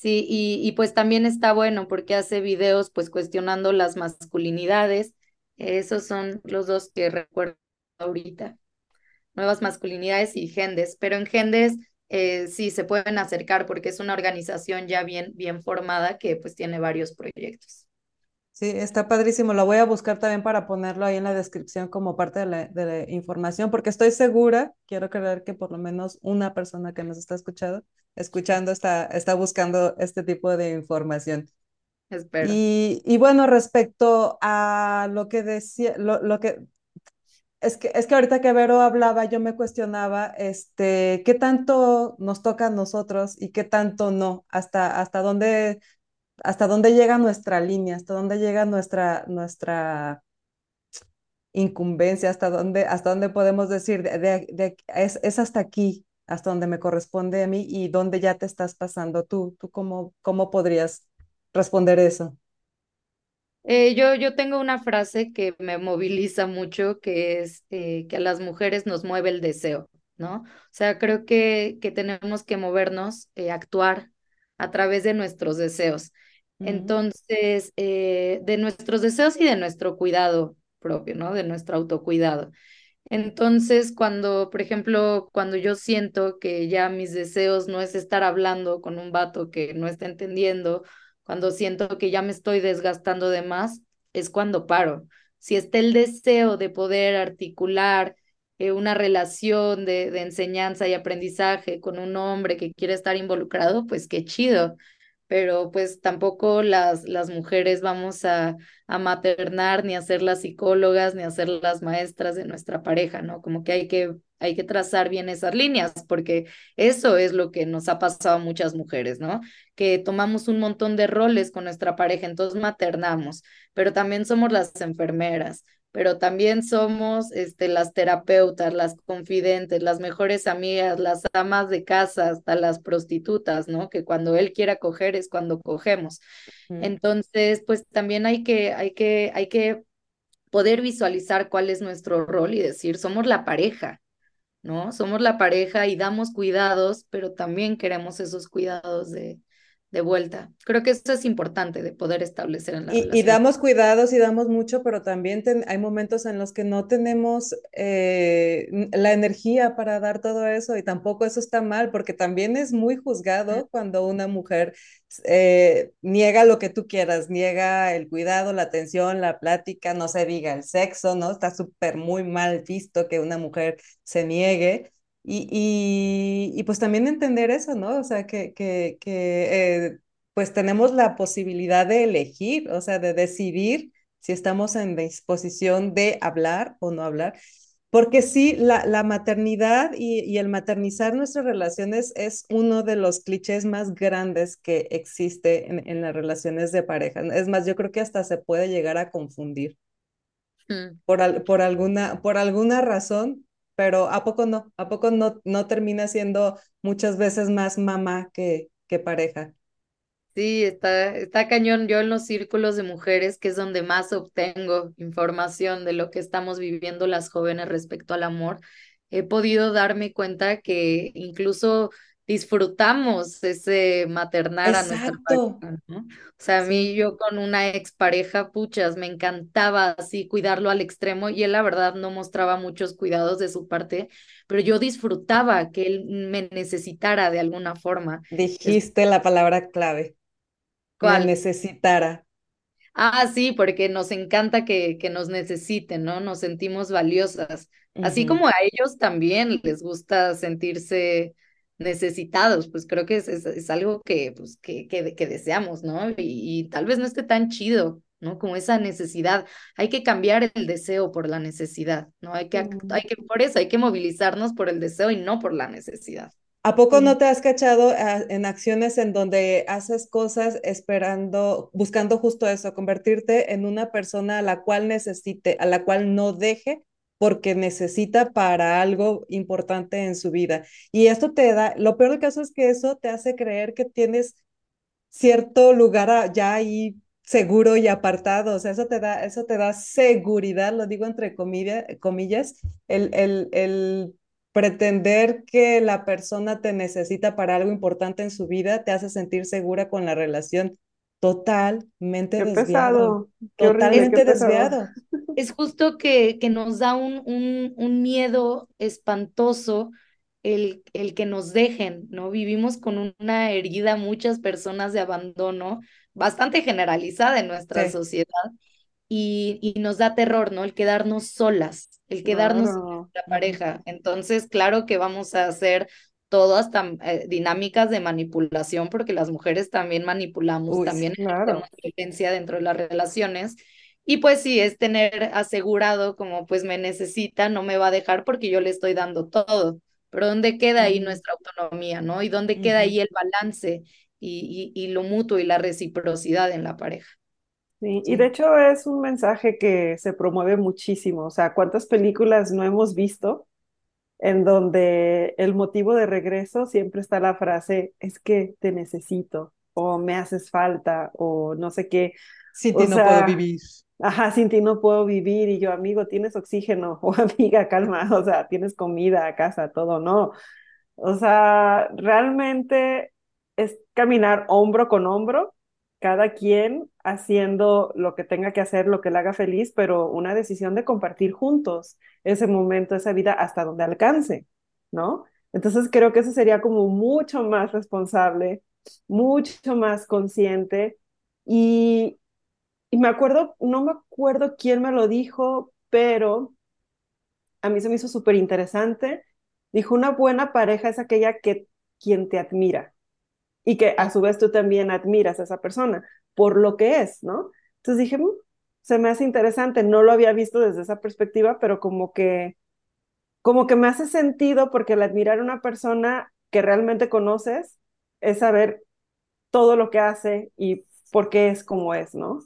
Sí, y, y, pues también está bueno porque hace videos pues cuestionando las masculinidades. Esos son los dos que recuerdo ahorita. Nuevas masculinidades y Gendes, pero en Gendes eh, sí se pueden acercar porque es una organización ya bien, bien formada que pues tiene varios proyectos. Sí, está padrísimo. Lo voy a buscar también para ponerlo ahí en la descripción como parte de la, información, porque estoy segura, quiero creer que por lo menos una persona que nos está escuchando, escuchando está, está buscando este tipo de información. Espero. Y, y bueno, respecto a lo que decía, lo, lo que es que, es que ahorita que Vero hablaba, yo me cuestionaba, este, qué tanto nos toca a nosotros y qué tanto no, hasta, hasta dónde hasta dónde llega nuestra línea, hasta dónde llega nuestra, nuestra incumbencia, hasta dónde, hasta dónde podemos decir, de, es, es, hasta aquí, hasta donde me corresponde a mí y dónde ya te estás pasando tú. ¿Tú cómo, cómo podrías responder eso? Eh, yo, yo tengo una frase que me moviliza mucho, que es eh, que a las mujeres nos mueve el deseo, ¿no? O sea, creo que, que tenemos que movernos, eh, actuar a través de nuestros deseos. Entonces, eh, de nuestros deseos y de nuestro cuidado propio, ¿no? De nuestro autocuidado. Entonces, cuando, por ejemplo, cuando yo siento que ya mis deseos no es estar hablando con un vato que no está entendiendo, cuando siento que ya me estoy desgastando de más, es cuando paro. Si está el deseo de poder articular eh, una relación de, de enseñanza y aprendizaje con un hombre que quiere estar involucrado, pues qué chido pero pues tampoco las, las mujeres vamos a, a maternar, ni a ser las psicólogas, ni a ser las maestras de nuestra pareja, ¿no? Como que hay que, hay que trazar bien esas líneas, porque eso es lo que nos ha pasado a muchas mujeres, ¿no? Que tomamos un montón de roles con nuestra pareja, entonces maternamos, pero también somos las enfermeras, pero también somos este, las terapeutas, las confidentes, las mejores amigas, las amas de casa, hasta las prostitutas, ¿no? Que cuando él quiera coger es cuando cogemos. Entonces, pues también hay que, hay que, hay que poder visualizar cuál es nuestro rol y decir, somos la pareja, ¿no? Somos la pareja y damos cuidados, pero también queremos esos cuidados de, de vuelta. Creo que eso es importante de poder establecer en la y, relación. Y damos cuidados y damos mucho, pero también hay momentos en los que no tenemos eh, la energía para dar todo eso y tampoco eso está mal, porque también es muy juzgado cuando una mujer eh, niega lo que tú quieras, niega el cuidado, la atención, la plática, no se diga el sexo, ¿no? Está súper muy mal visto que una mujer se niegue. Y, y, pues también entender eso, ¿no? O sea, que, que, que eh, pues tenemos la posibilidad de elegir, o sea, de decidir si estamos en disposición de hablar o no hablar. Porque sí, la, la maternidad y, y, el maternizar nuestras relaciones es uno de los clichés más grandes que existe en, en las relaciones de pareja. Es más, yo creo que hasta se puede llegar a confundir. Mm. Por, por, alguna, por alguna razón, pero ¿a poco no? ¿A poco no, no termina siendo muchas veces más mamá que, que pareja? Sí, está, está cañón. Yo en los círculos de mujeres, que es donde más obtengo información de lo que estamos viviendo las jóvenes respecto al amor, he podido darme cuenta que incluso disfrutamos ese maternar a nuestra pareja, ¿no? O sea, a mí yo con una expareja, puchas, me encantaba así cuidarlo al extremo y él la verdad no mostraba muchos cuidados de su parte, pero yo disfrutaba que él me necesitara de alguna forma. Dijiste la palabra clave. ¿Cuál? Me necesitara. Ah, sí, porque nos encanta que, que nos necesiten, ¿no? Nos sentimos valiosas. Así como a ellos también les gusta sentirse necesitados, pues creo que es, es, algo que, pues, que, que, que deseamos, ¿no? Y, tal vez no esté tan chido, ¿no? Como esa necesidad. Hay que cambiar el deseo por la necesidad, ¿no? Hay que, hay que, por eso hay que movilizarnos por el deseo y no por la necesidad. ¿A poco no te has cachado ah, en acciones en donde haces cosas esperando, buscando justo eso, convertirte en una persona a la cual necesite, a la cual no deje porque necesita para algo importante en su vida. Y esto te da, lo peor del caso es que eso te hace creer que tienes cierto lugar ya ahí seguro y apartado, o sea, eso te da, eso te da seguridad, lo digo entre comillas, el, el, el pretender que la persona te necesita para algo importante en su vida te hace sentir segura con la relación totalmente desviado. totalmente desviado. Es justo que, que nos da un, un, un miedo espantoso el, el, que nos dejen, ¿no? Vivimos con una herida, muchas personas de abandono, bastante generalizada en nuestra sociedad, y, y, nos da terror, ¿no? El quedarnos solas, el quedarnos con la pareja. Entonces, claro que vamos a hacer todas eh, dinámicas de manipulación, porque las mujeres también manipulamos, también tenemos violencia dentro de las relaciones. Y pues sí, es tener asegurado como pues me necesita, no me va a dejar porque yo le estoy dando todo. Pero ¿dónde queda ahí nuestra autonomía, no? ¿Y dónde queda ahí el balance y, y, y, lo mutuo y la reciprocidad en la pareja? Sí, y de hecho es un mensaje que se promueve muchísimo. O sea, ¿cuántas películas no hemos visto en donde el motivo de regreso siempre está la frase, es que te necesito, o me haces falta, o no sé qué. Sin ti no puedo vivir. Ajá, sin ti no puedo vivir, y yo, amigo, tienes oxígeno, o amiga, calma, o sea, tienes comida, casa, todo, no. O sea, realmente es caminar hombro con hombro cada quien haciendo lo que tenga que hacer, lo que le haga feliz, pero una decisión de compartir juntos ese momento, esa vida hasta donde alcance, ¿no? Entonces creo que eso sería como mucho más responsable, mucho más consciente y, y me acuerdo, no me acuerdo quién me lo dijo, pero a mí se me hizo súper interesante. Dijo, una buena pareja es aquella que quien te admira, y que a su vez tú también admiras a esa persona por lo que es, ¿no? Entonces dije, mm, se me hace interesante, no lo había visto desde esa perspectiva, pero como que, como que me hace sentido porque el admirar a una persona que realmente conoces es saber todo lo que hace y por qué es como es, ¿no?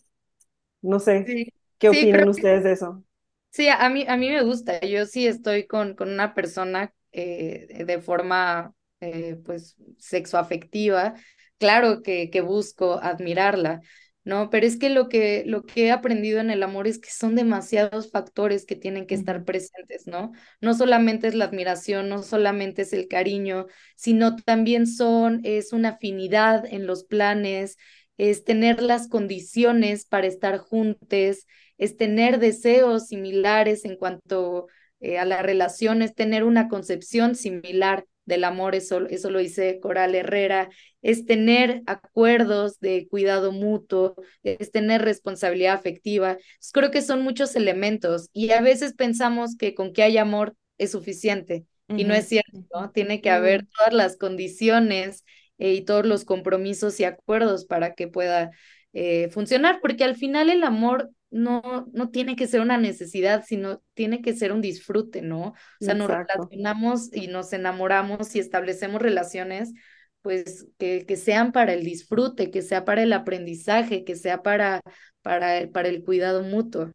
No sé, ¿qué opinan ustedes de eso? Sí, a mí, a mí me gusta, yo sí estoy con, con una persona eh, de forma eh, pues sexoafectiva, claro que, que busco admirarla, ¿no? Pero es que lo que, lo que he aprendido en el amor es que son demasiados factores que tienen que estar presentes, ¿no? No solamente es la admiración, no solamente es el cariño, sino también son, es una afinidad en los planes, es tener las condiciones para estar juntos, es tener deseos similares en cuanto eh, a la relación, es tener una concepción similar del amor, eso, eso lo dice Coral Herrera, es tener acuerdos de cuidado mutuo, es tener responsabilidad afectiva. creo que son muchos elementos y a veces pensamos que con que hay amor es suficiente y no es cierto, ¿no? Tiene que haber todas las condiciones eh, y todos los compromisos y acuerdos para que pueda eh, funcionar, porque al final el amor no, no tiene que ser una necesidad, sino tiene que ser un disfrute, ¿no? O sea, nos relacionamos y nos enamoramos y establecemos relaciones, pues que, que sean para el disfrute, que sea para el aprendizaje, que sea para, para, para el cuidado mutuo.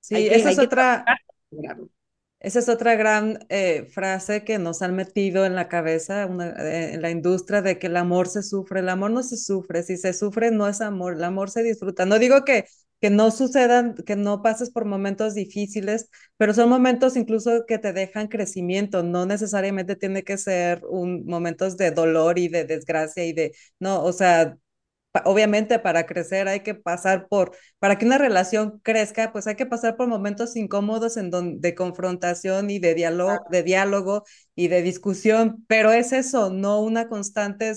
Sí, esa es otra. Esa es otra gran eh, frase que nos han metido en la cabeza eh, en la industria de que el amor se sufre. El amor no se sufre. Si se sufre, no es amor. El amor se disfruta. No digo que que no sucedan, que no pases por momentos difíciles, pero son momentos incluso que te dejan crecimiento, no necesariamente tiene que ser un momentos de dolor y de desgracia y de, no, o sea, obviamente para crecer hay que pasar por, para que una relación crezca, pues hay que pasar por momentos incómodos en donde, de confrontación y de diálogo, de diálogo y de discusión, pero es eso, no una constante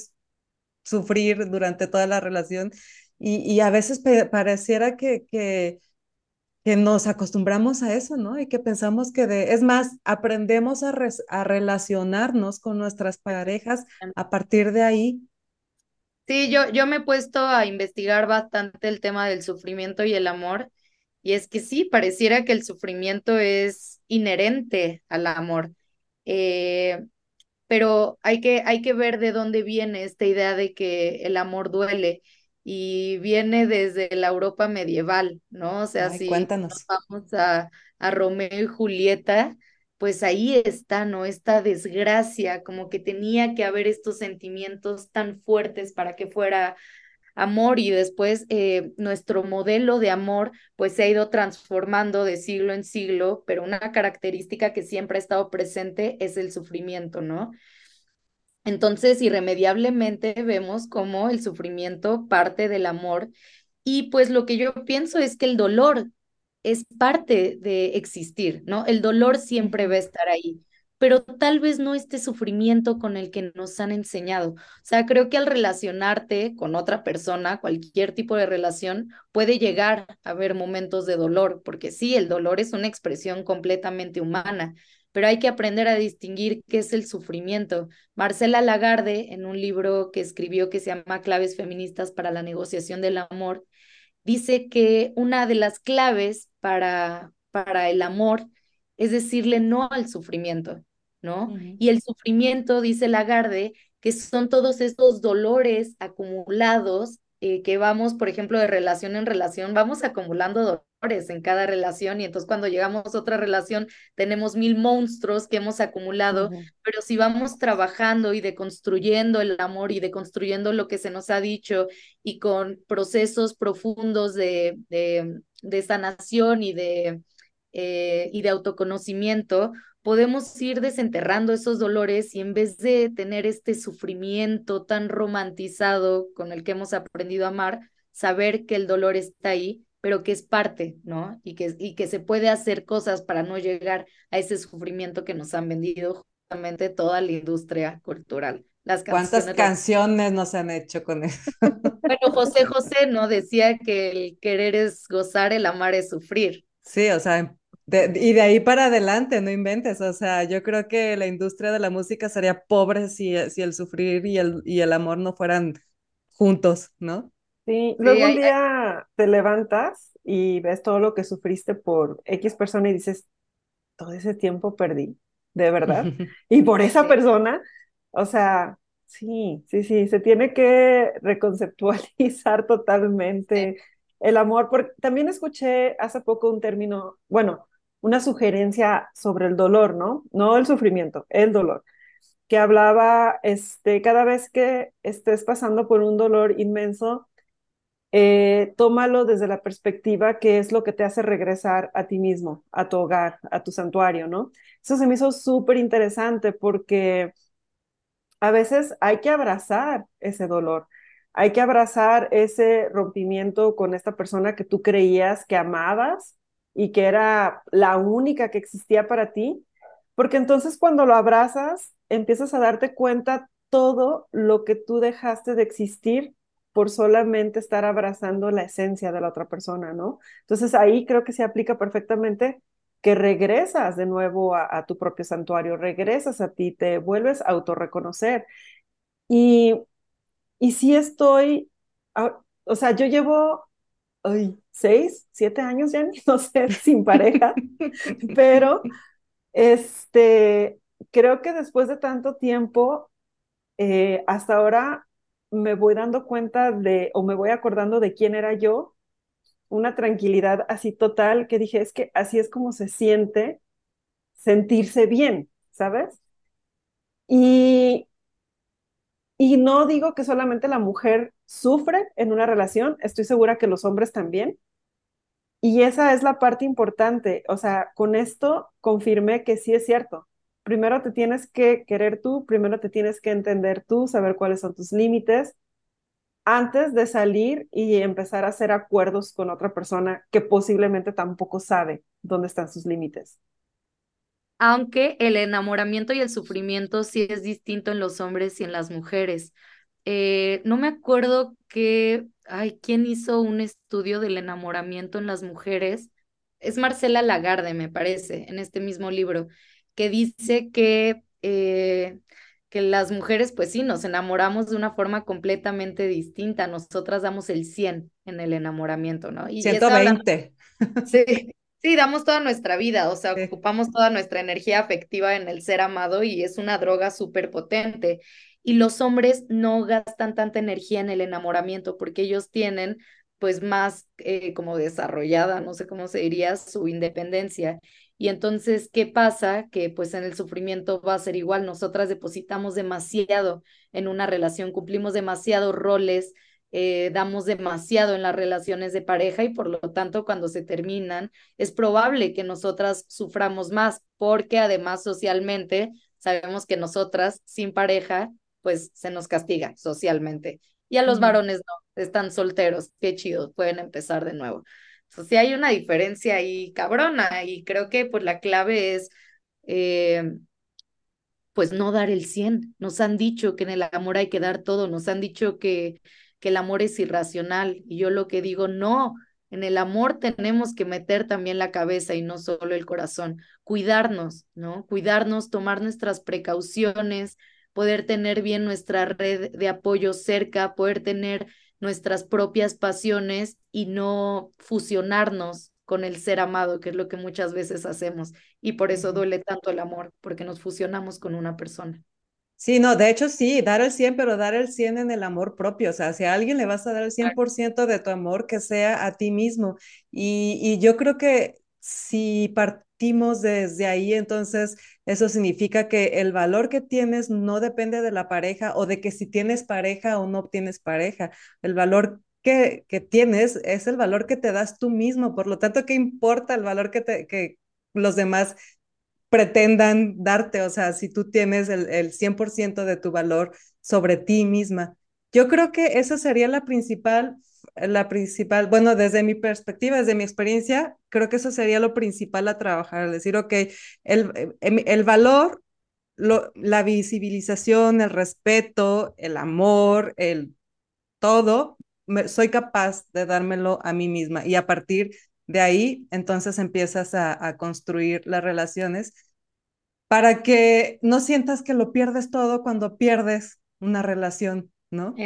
sufrir durante toda la relación y, a veces pareciera que, que, que, nos acostumbramos a eso, ¿no? Y que pensamos que de, es más, aprendemos a, a relacionarnos con nuestras parejas a partir de ahí. Sí, yo, yo me he puesto a investigar bastante el tema del sufrimiento y el amor, y es que sí, pareciera que el sufrimiento es inherente al amor. Eh, pero hay que, hay que ver de dónde viene esta idea de que el amor duele y viene desde la Europa medieval, ¿no? O sea, si cuéntanos. vamos a, a Romeo y Julieta, pues ahí está, ¿no? Esta desgracia, como que tenía que haber estos sentimientos tan fuertes para que fuera amor y después eh, nuestro modelo de amor pues se ha ido transformando de siglo en siglo, pero una característica que siempre ha estado presente es el sufrimiento, ¿no? Entonces, irremediablemente vemos cómo el sufrimiento parte del amor y pues lo que yo pienso es que el dolor es parte de existir, ¿no? El dolor siempre va a estar ahí, pero tal vez no este sufrimiento con el que nos han enseñado. O sea, creo que al relacionarte con otra persona, cualquier tipo de relación, puede llegar a haber momentos de dolor, porque sí, el dolor es una expresión completamente humana, pero hay que aprender a distinguir qué es el sufrimiento. Marcela Lagarde, en un libro que escribió que se llama Claves Feministas para la Negociación del Amor, dice que una de las claves para, para el amor es decirle no al sufrimiento, ¿no? Y el sufrimiento, dice Lagarde, que son todos estos dolores acumulados eh, que vamos, por ejemplo, de relación en relación, vamos acumulando dolores en cada relación y entonces cuando llegamos a otra relación tenemos mil monstruos que hemos acumulado, pero si vamos trabajando y deconstruyendo el amor y deconstruyendo lo que se nos ha dicho y con procesos profundos de, de, de sanación y de, eh, y de autoconocimiento, podemos ir desenterrando esos dolores y en vez de tener este sufrimiento tan romantizado con el que hemos aprendido a amar, saber que el dolor está ahí, pero que es parte, ¿no? Y que, y que se puede hacer cosas para no llegar a ese sufrimiento que nos han vendido justamente toda la industria cultural. Las ¿Cuántas canciones nos han hecho con eso? Bueno, José José, ¿no? Decía que el querer es gozar, el amar es sufrir. Sí, o sea, y de ahí para adelante, no inventes. O sea, yo creo que la industria de la música sería pobre si, si el sufrir y el, y el amor no fueran juntos, ¿no? Sí, luego un día te levantas y ves todo lo que sufriste por X persona y dices, todo ese tiempo perdí, de verdad. y por esa persona, o sea, sí, sí, sí, se tiene que reconceptualizar totalmente el amor, porque también escuché hace poco un término, bueno, una sugerencia sobre el dolor, ¿no? No el sufrimiento, el dolor, que hablaba, este, cada vez que estés pasando por un dolor inmenso, eh, tómalo desde la perspectiva que es lo que te hace regresar a ti mismo, a tu hogar, a tu santuario, ¿no? Eso se me hizo súper interesante porque a veces hay que abrazar ese dolor, hay que abrazar ese rompimiento con esta persona que tú creías que amabas y que era la única que existía para ti, porque entonces cuando lo abrazas, empiezas a darte cuenta todo lo que tú dejaste de existir por solamente estar abrazando la esencia de la otra persona, ¿no? Entonces ahí creo que se aplica perfectamente que regresas de nuevo a, tu propio santuario, regresas a ti, te vuelves a autorreconocer. Y, y sí estoy, o sea, yo llevo ay, seis, siete años ya, no sé, sin pareja, pero este, creo que después de tanto tiempo, eh, hasta ahora me voy dando cuenta de, o me voy acordando de quién era yo una tranquilidad así total que dije, es que así es como se siente sentirse bien, ¿sabes? Y, y no digo que solamente la mujer sufre en una relación, estoy segura que los hombres también. Y esa es la parte importante, o sea, con esto confirmé que sí es cierto. Primero te tienes que querer tú, primero te tienes que entender tú, saber cuáles son tus límites, antes de salir y empezar a hacer acuerdos con otra persona que posiblemente tampoco sabe dónde están sus límites. Aunque el enamoramiento y el sufrimiento sí es distinto en los hombres y en las mujeres. Eh, no me acuerdo que, ay, ¿quién hizo un estudio del enamoramiento en las mujeres? Es Marcela Lagarde, me parece, en este mismo libro, que dice que eh, que las mujeres, pues sí, nos enamoramos de una forma completamente distinta. Nosotras damos el 100 en el enamoramiento, ¿no? Y 120. sí, sí, damos toda nuestra vida, o sea, ocupamos toda nuestra energía afectiva en el ser amado y es una droga súper potente. Y los hombres no gastan tanta energía en el enamoramiento porque ellos tienen pues más eh, como desarrollada, no sé cómo se diría, su independencia. Y entonces, ¿qué pasa? Que pues en el sufrimiento va a ser igual. Nosotras depositamos demasiado en una relación, cumplimos demasiados roles, eh, damos demasiado en las relaciones de pareja y por lo tanto cuando se terminan es probable que nosotras suframos más porque además socialmente sabemos que nosotras sin pareja pues se nos castiga socialmente y a los varones no, están solteros, qué chido, pueden empezar de nuevo. O hay una diferencia ahí cabrona y creo que pues la clave es eh, pues no dar el 100. Nos han dicho que en el amor hay que dar todo, nos han dicho que, que el amor es irracional y yo lo que digo, no, en el amor tenemos que meter también la cabeza y no solo el corazón, cuidarnos, ¿no? Cuidarnos, tomar nuestras precauciones, poder tener bien nuestra red de apoyo cerca, poder tener nuestras propias pasiones y no fusionarnos con el ser amado, que es lo que muchas veces hacemos. Y por eso duele tanto el amor, porque nos fusionamos con una persona. Sí, no, de hecho sí, dar el 100, pero dar el 100 en el amor propio. O sea, si a alguien le vas a dar el 100% de tu amor, que sea a ti mismo. Y, y yo creo que si partimos desde ahí, entonces eso significa que el valor que tienes no depende de la pareja o de que si tienes pareja o no tienes pareja. El valor que, que tienes es el valor que te das tú mismo. Por lo tanto, ¿qué importa el valor que, te, que los demás pretendan darte? O sea, si tú tienes el, el 100% de tu valor sobre ti misma. Yo creo que esa sería la principal la principal, bueno, desde mi perspectiva, desde mi experiencia, creo que eso sería lo principal a trabajar, decir, ok, el, em, el valor, lo, la visibilización, el respeto, el amor, el todo, soy capaz de dármelo a mí misma y a partir de ahí, entonces empiezas a, a construir las relaciones para que no sientas que lo pierdes todo cuando pierdes una relación, ¿no?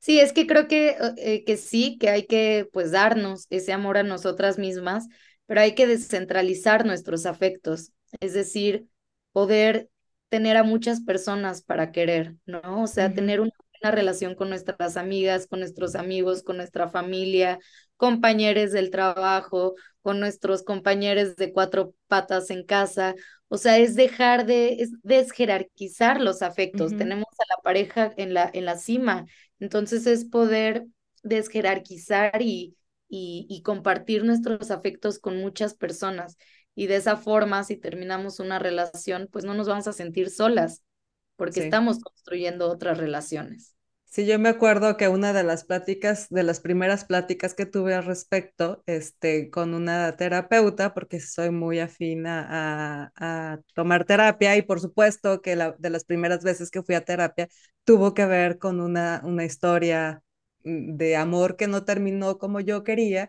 Sí, es que creo que, eh, que sí, que hay que pues darnos ese amor a nosotras mismas, pero hay que descentralizar nuestros afectos, es decir, poder tener a muchas personas para querer, ¿no? O sea, tener una buena relación con nuestras amigas, con nuestros amigos, con nuestra familia, compañeros del trabajo, con nuestros compañeros de cuatro patas en casa. O sea, es dejar de desjerarquizar los afectos. Tenemos a la pareja en la, en la cima entonces es poder desjerarquizar y, y, compartir nuestros afectos con muchas personas. Y de esa forma, si terminamos una relación, pues no nos vamos a sentir solas, porque estamos construyendo otras relaciones. Sí, yo me acuerdo que una de las pláticas, de las primeras pláticas que tuve al respecto, este, con una terapeuta, porque soy muy afina a, a, tomar terapia y por supuesto que la, de las primeras veces que fui a terapia tuvo que ver con una, una historia mm, de amor que no terminó como yo quería.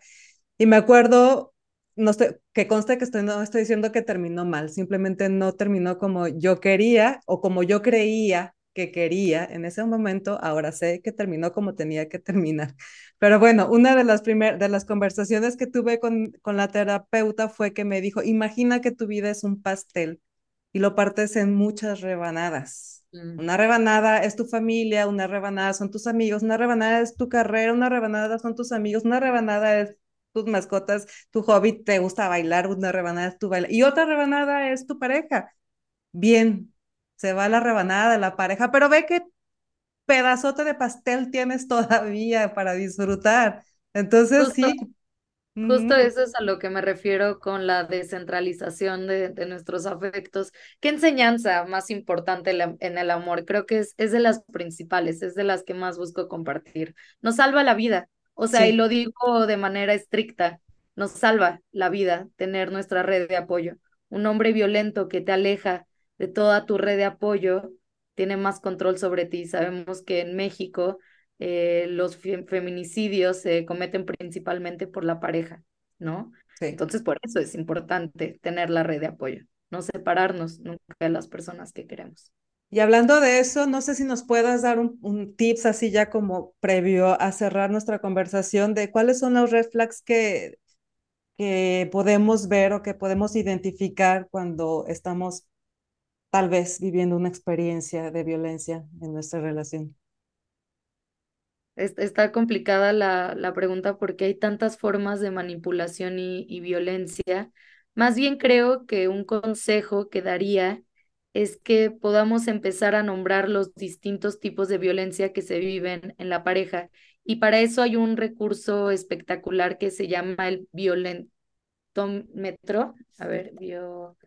Y me acuerdo, no sé, que conste que estoy, no estoy diciendo que terminó mal, simplemente no terminó como yo quería o como yo creía que quería en ese momento, ahora sé que terminó como tenía que terminar. Pero bueno, una de las, primer, de las conversaciones que tuve con, con la terapeuta fue que me dijo, imagina que tu vida es un pastel y lo partes en muchas rebanadas. Mm. Una rebanada es tu familia, una rebanada son tus amigos, una rebanada es tu carrera, una rebanada son tus amigos, una rebanada es tus mascotas, tu hobby, te gusta bailar, una rebanada es tu baile y otra rebanada es tu pareja. Bien, se va la rebanada de la pareja, pero ve qué pedazote de pastel tienes todavía para disfrutar. Entonces, sí. Justo eso es a lo que me refiero con la descentralización de, de nuestros afectos. ¿Qué enseñanza más importante en el amor? Creo que es, es de las principales, es de las que más busco compartir. Nos salva la vida, o sea, y lo digo de manera estricta, nos salva la vida tener nuestra red de apoyo. Un hombre violento que te aleja de toda tu red de apoyo, tiene más control sobre ti. Sabemos que en México eh, los feminicidios se cometen principalmente por la pareja, ¿no? Entonces, por eso es importante tener la red de apoyo, no separarnos nunca de las personas que queremos. Y hablando de eso, no sé si nos puedas dar un, un, tips así ya como previo a cerrar nuestra conversación de cuáles son los red flags que, que podemos ver o que podemos identificar cuando estamos tal vez viviendo una experiencia de violencia en nuestra relación? Está complicada la, la pregunta porque hay tantas formas de manipulación y, y violencia. Más bien creo que un consejo que daría es que podamos empezar a nombrar los distintos tipos de violencia que se viven en la pareja. Y para eso hay un recurso espectacular que se llama el violentómetro. A ver, bio...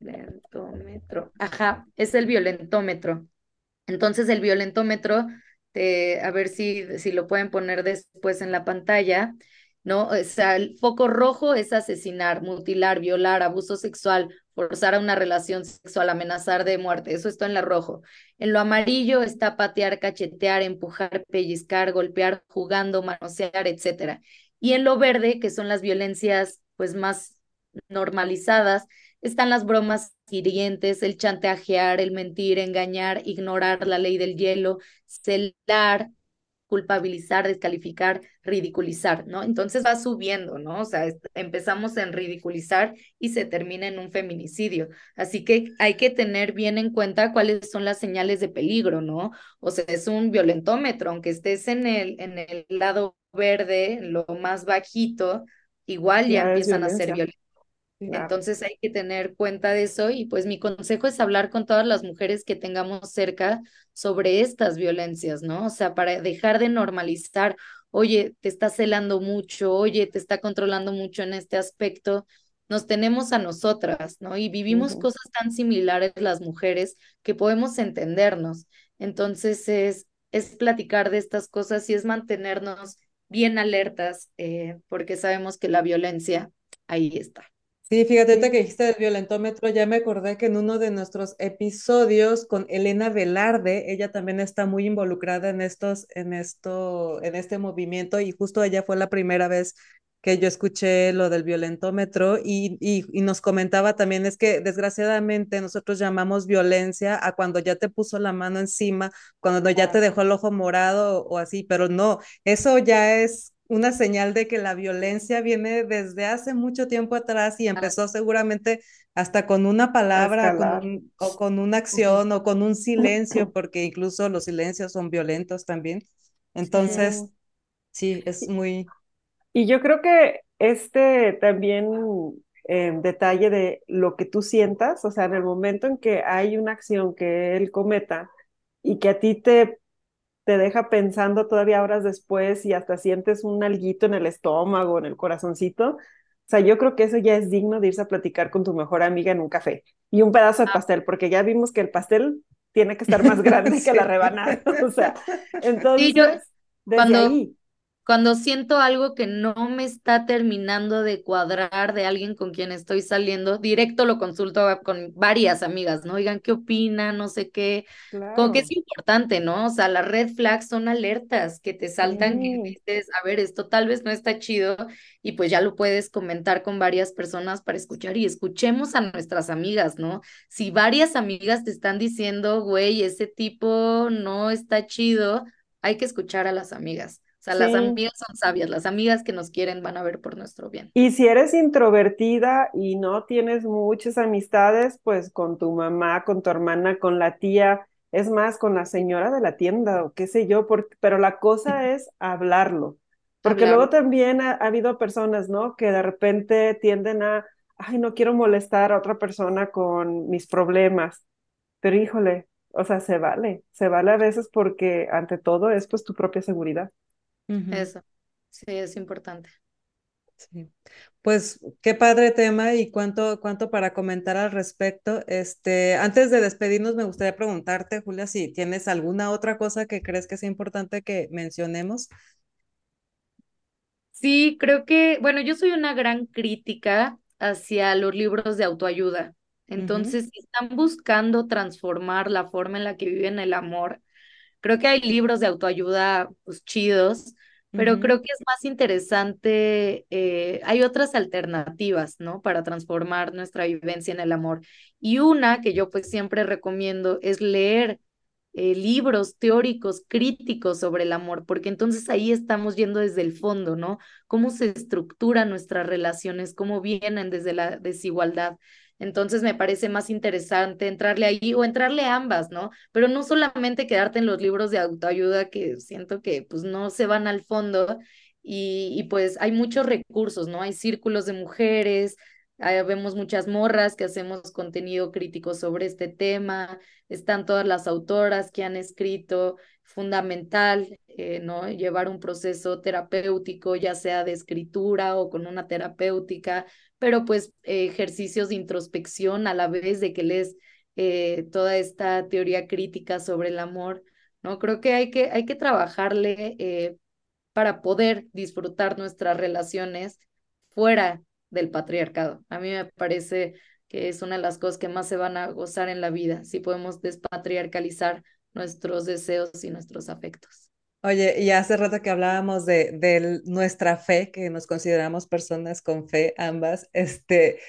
Violentómetro. Ajá, es el violentómetro. Entonces el violentómetro, a ver si, si lo pueden poner después en la pantalla, ¿no? O sea, el foco rojo es asesinar, mutilar, violar, abuso sexual, forzar a una relación sexual, amenazar de muerte. Eso está en la rojo. En lo amarillo está patear, cachetear, empujar, pellizcar, golpear, jugando, manosear, etcétera. Y en lo verde, que son las violencias pues más normalizadas, están las bromas hirientes, el chantajear, el mentir, engañar, ignorar la ley del hielo, celar, culpabilizar, descalificar, ridiculizar, ¿no? Entonces va subiendo, ¿no? O sea, empezamos en ridiculizar y se termina en un feminicidio. Así que hay que tener bien en cuenta cuáles son las señales de peligro, ¿no? O sea, es un violentómetro, aunque estés en el, en el lado verde, lo más bajito, igual ya, empiezan a ser violentos entonces hay que tener cuenta de eso y pues mi consejo es hablar con todas las mujeres que tengamos cerca sobre estas violencias, ¿no? O sea, para dejar de normalizar, oye, te está celando mucho, oye, te está controlando mucho en este aspecto, nos tenemos a nosotras, ¿no? Y vivimos cosas tan similares las mujeres que podemos entendernos. Entonces es, es platicar de estas cosas y es mantenernos bien alertas eh, porque sabemos que la violencia ahí está. Sí, fíjate que dijiste del violentómetro, ya me acordé que en uno de nuestros episodios con Elena Velarde, ella también está muy involucrada en estos, en esto, en este movimiento y justo ella fue la primera vez que yo escuché lo del violentómetro y, y, y, nos comentaba también es que desgraciadamente nosotros llamamos violencia a cuando ya te puso la mano encima, cuando ya te dejó el ojo morado o así, pero no, eso ya es una señal de que la violencia viene desde hace mucho tiempo atrás y empezó seguramente hasta con una palabra o con una acción o con un silencio, porque incluso los silencios son violentos también. Entonces, sí, es muy... Y yo creo que este también eh, detalle de lo que tú sientas, o sea, en el momento en que hay una acción que él cometa y que a ti te te deja pensando todavía horas después y hasta sientes un alguito en el estómago, en el corazoncito. O sea, yo creo que eso ya es digno de irse a platicar con tu mejor amiga en un café y un pedazo de ah. pastel, porque ya vimos que el pastel tiene que estar más grande que la rebanada. O sea, entonces, desde ahí cuando siento algo que no me está terminando de cuadrar de alguien con quien estoy saliendo, directo lo consulto con varias amigas, ¿no? Oigan, ¿qué opinan? No sé qué. Como que es importante, ¿no? O sea, las red flags son alertas que te saltan, que dices, a ver, esto tal vez no está chido y pues ya lo puedes comentar con varias personas para escuchar y escuchemos a nuestras amigas, ¿no? Si varias amigas te están diciendo, güey, ese tipo no está chido, hay que escuchar a las amigas las amigas son sabias, las amigas que nos quieren van a ver por nuestro bien. Y si eres introvertida y no tienes muchas amistades, pues con tu mamá, con tu hermana, con la tía, es más, con la señora de la tienda o qué sé yo, pero la cosa es hablarlo. Porque luego también ha, habido personas, ¿no? Que de repente tienden a, ay, no quiero molestar a otra persona con mis problemas. Pero híjole, o sea, se vale, se vale a veces porque ante todo es pues tu propia seguridad. Eso, sí, es importante. Sí. Pues qué padre tema y cuánto, cuánto para comentar al respecto. Este, antes de despedirnos, me gustaría preguntarte, Julia, si tienes alguna otra cosa que crees que sea importante que mencionemos. Sí, creo que, bueno, yo soy una gran crítica hacia los libros de autoayuda. Entonces, si están buscando transformar la forma en la que viven el amor, creo que hay libros de autoayuda pues, chidos, pero creo que es más interesante, eh, hay otras alternativas, ¿no? Para transformar nuestra vivencia en el amor. Y una que yo pues siempre recomiendo es leer eh, libros teóricos, críticos sobre el amor, porque entonces ahí estamos yendo desde el fondo, ¿no? Cómo se estructuran nuestras relaciones, cómo vienen desde la desigualdad. Entonces me parece más interesante entrarle ahí o entrarle a ambas, ¿no? Pero no solamente quedarte en los libros de autoayuda que siento que pues no se van al fondo y, y pues hay muchos recursos, ¿no? Hay círculos de mujeres, vemos muchas morras que hacemos contenido crítico sobre este tema, están todas las autoras que han escrito, fundamental, eh, ¿no? Llevar un proceso terapéutico, ya sea de escritura o con una terapéutica, pero pues ejercicios de introspección a la vez de que lees eh, toda esta teoría crítica sobre el amor, ¿no? Creo que hay que, hay que trabajarle eh, para poder disfrutar nuestras relaciones fuera del patriarcado. A mí me parece que es una de las cosas que más se van a gozar en la vida, si podemos despatriarcalizar nuestros deseos y nuestros afectos. Oye, y hace rato que hablábamos de, nuestra fe, que nos consideramos personas con fe ambas, este,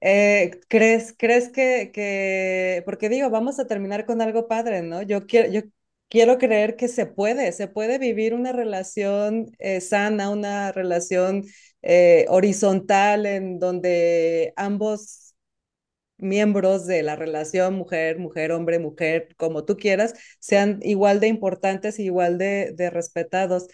eh, ¿crees, crees que, que, porque digo, vamos a terminar con algo padre, ¿no? Yo quiero, yo quiero creer que se puede, se puede vivir una relación eh, sana, una relación eh, horizontal en donde ambos miembros de la relación mujer, mujer, hombre, mujer, como tú quieras, sean igual de importantes igual de, de respetados.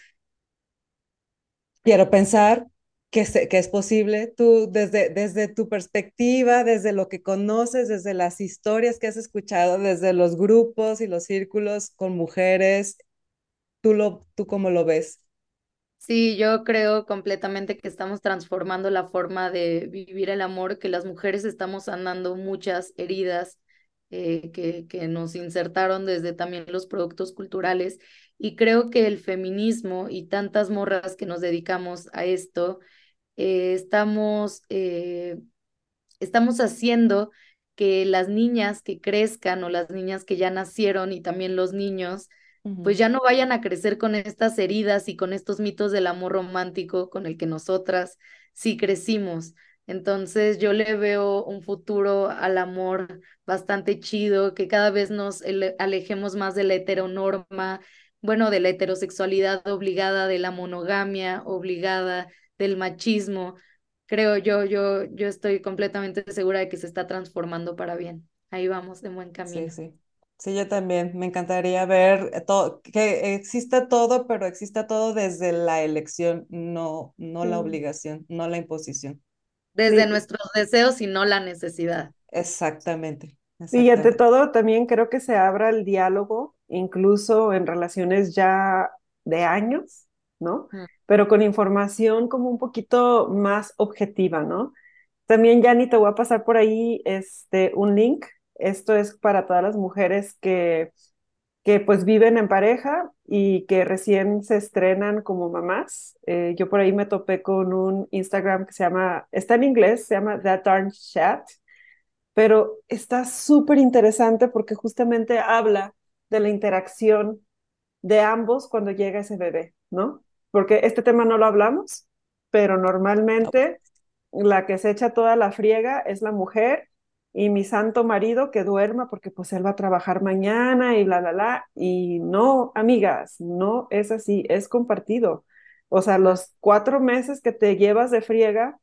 Quiero pensar que, que, es posible, tú desde, desde tu perspectiva, desde lo que conoces, desde las historias que has escuchado, desde los grupos y los círculos con mujeres, ¿tú, lo, tú cómo lo ves? Sí, yo creo completamente que estamos transformando la forma de vivir el amor, que las mujeres estamos sanando muchas heridas eh, que, que nos insertaron desde también los productos culturales. Y creo que el feminismo y tantas morras que nos dedicamos a esto, eh, estamos, eh, estamos haciendo que las niñas que crezcan o las niñas que ya nacieron y también los niños, pues ya no vayan a crecer con estas heridas y con estos mitos del amor romántico con el que nosotras sí crecimos. Entonces yo le veo un futuro al amor bastante chido, que cada vez nos alejemos más de la heteronorma, bueno, de la heterosexualidad obligada, de la monogamia obligada, del machismo. Creo yo, yo, yo estoy completamente segura de que se está transformando para bien. Ahí vamos, de buen camino. Sí, sí. Sí, yo también. Me encantaría ver todo, que exista todo, pero exista todo desde la elección, no, no la obligación, no la imposición. Desde nuestros deseos y no la necesidad. Exactamente, exactamente. Y ante todo, también creo que se abra el diálogo incluso en relaciones ya de años, ¿no? Mm. Pero con información como un poquito más objetiva, ¿no? También, Yanni, te voy a pasar por ahí este, un link. Esto es para todas las mujeres que, que pues viven en pareja y que recién se estrenan como mamás. Eh, yo por ahí me topé con un Instagram que se llama, está en inglés, se llama That Darn Chat, pero está súper interesante porque justamente habla de la interacción de ambos cuando llega ese bebé, ¿no? Porque este tema no lo hablamos, pero normalmente la que se echa toda la friega es la mujer y mi santo marido que duerma porque pues él va a trabajar mañana y bla, bla, bla. Y no, amigas, no es así, es compartido. O sea, los cuatro meses que te llevas de friega,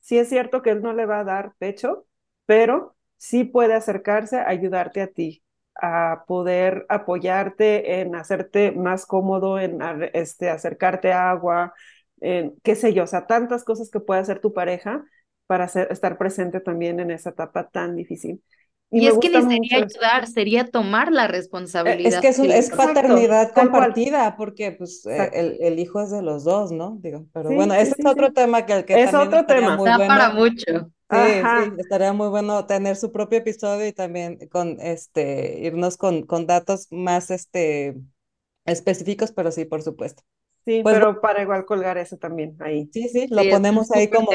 sí es cierto que él no le va a dar pecho, pero sí puede acercarse a ayudarte a ti, a poder apoyarte en hacerte más cómodo, en este, acercarte a agua, en, qué sé yo, o sea, tantas cosas que puede hacer tu pareja para estar presente también en esa etapa tan difícil. Y, es que ni sería ayudar, sería tomar la responsabilidad. Es que es, es paternidad compartida, porque pues eh, el, el, hijo es de los dos, ¿no? Digo, pero bueno, ese es otro tema que el que es otro tema. Muy bueno. para mucho. Sí, sí, estaría muy bueno tener su propio episodio y también con este irnos con, con datos más este específicos, pero sí, por supuesto. Sí, pues, pero para igual colgar eso también ahí. Sí, sí, lo ponemos ahí como,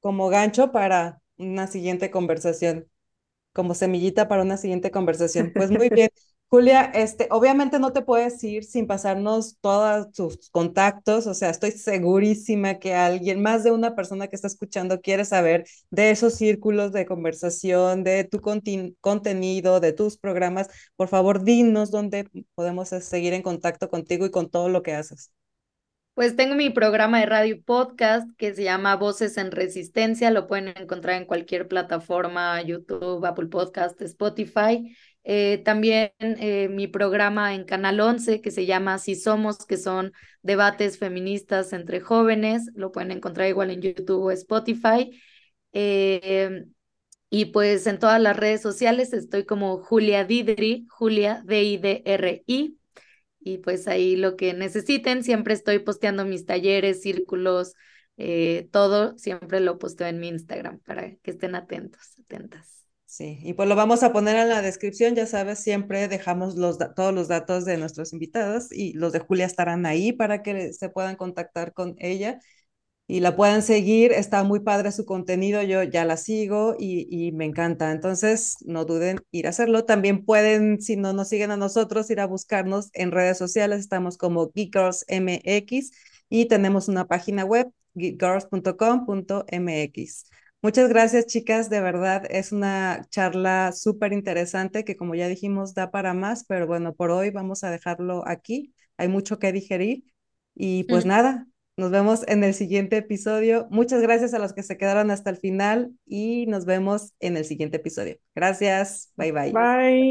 como gancho para una siguiente conversación, como semillita para una siguiente conversación. Pues muy bien. Julia, este, obviamente no te puedes ir sin pasarnos todos tus contactos, o sea, estoy segurísima que alguien, más de una persona que está escuchando quiere saber de esos círculos de conversación, de tu contenido, de tus programas. Por favor, dinos dónde podemos eh, seguir en contacto contigo y con todo lo que haces. Pues tengo mi programa de radio podcast que se llama Voces en Resistencia, lo pueden encontrar en cualquier plataforma, YouTube, Apple Podcast, Spotify. Eh, también eh, mi programa en Canal 11 que se llama Si Somos, que son debates feministas entre jóvenes. Lo pueden encontrar igual en YouTube o Spotify. Eh, y pues en todas las redes sociales estoy como Julia Didri, Julia D-I-D-R-I. Y pues ahí lo que necesiten, siempre estoy posteando mis talleres, círculos, todo, siempre lo posteo en mi Instagram para que estén atentos, atentas. Sí, y pues lo vamos a poner en la descripción, ya sabes, siempre dejamos los todos los datos de nuestros invitados y los de Julia estarán ahí para que se puedan contactar con ella y la puedan seguir. Está muy padre su contenido, yo ya la sigo y, y me encanta. Entonces, no duden ir a hacerlo. También pueden, si no nos siguen a nosotros, ir a buscarnos en redes sociales. Estamos como Geekers MX y tenemos una página web, geekgirls.com.mx. Muchas gracias, chicas. De verdad, es una charla súper interesante que, como ya dijimos, da para más, pero bueno, por hoy vamos a dejarlo aquí. Hay mucho que digerir. Y pues nada, nos vemos en el siguiente episodio. Muchas gracias a los que se quedaron hasta el final y nos vemos en el siguiente episodio. Gracias. Bye bye. Bye.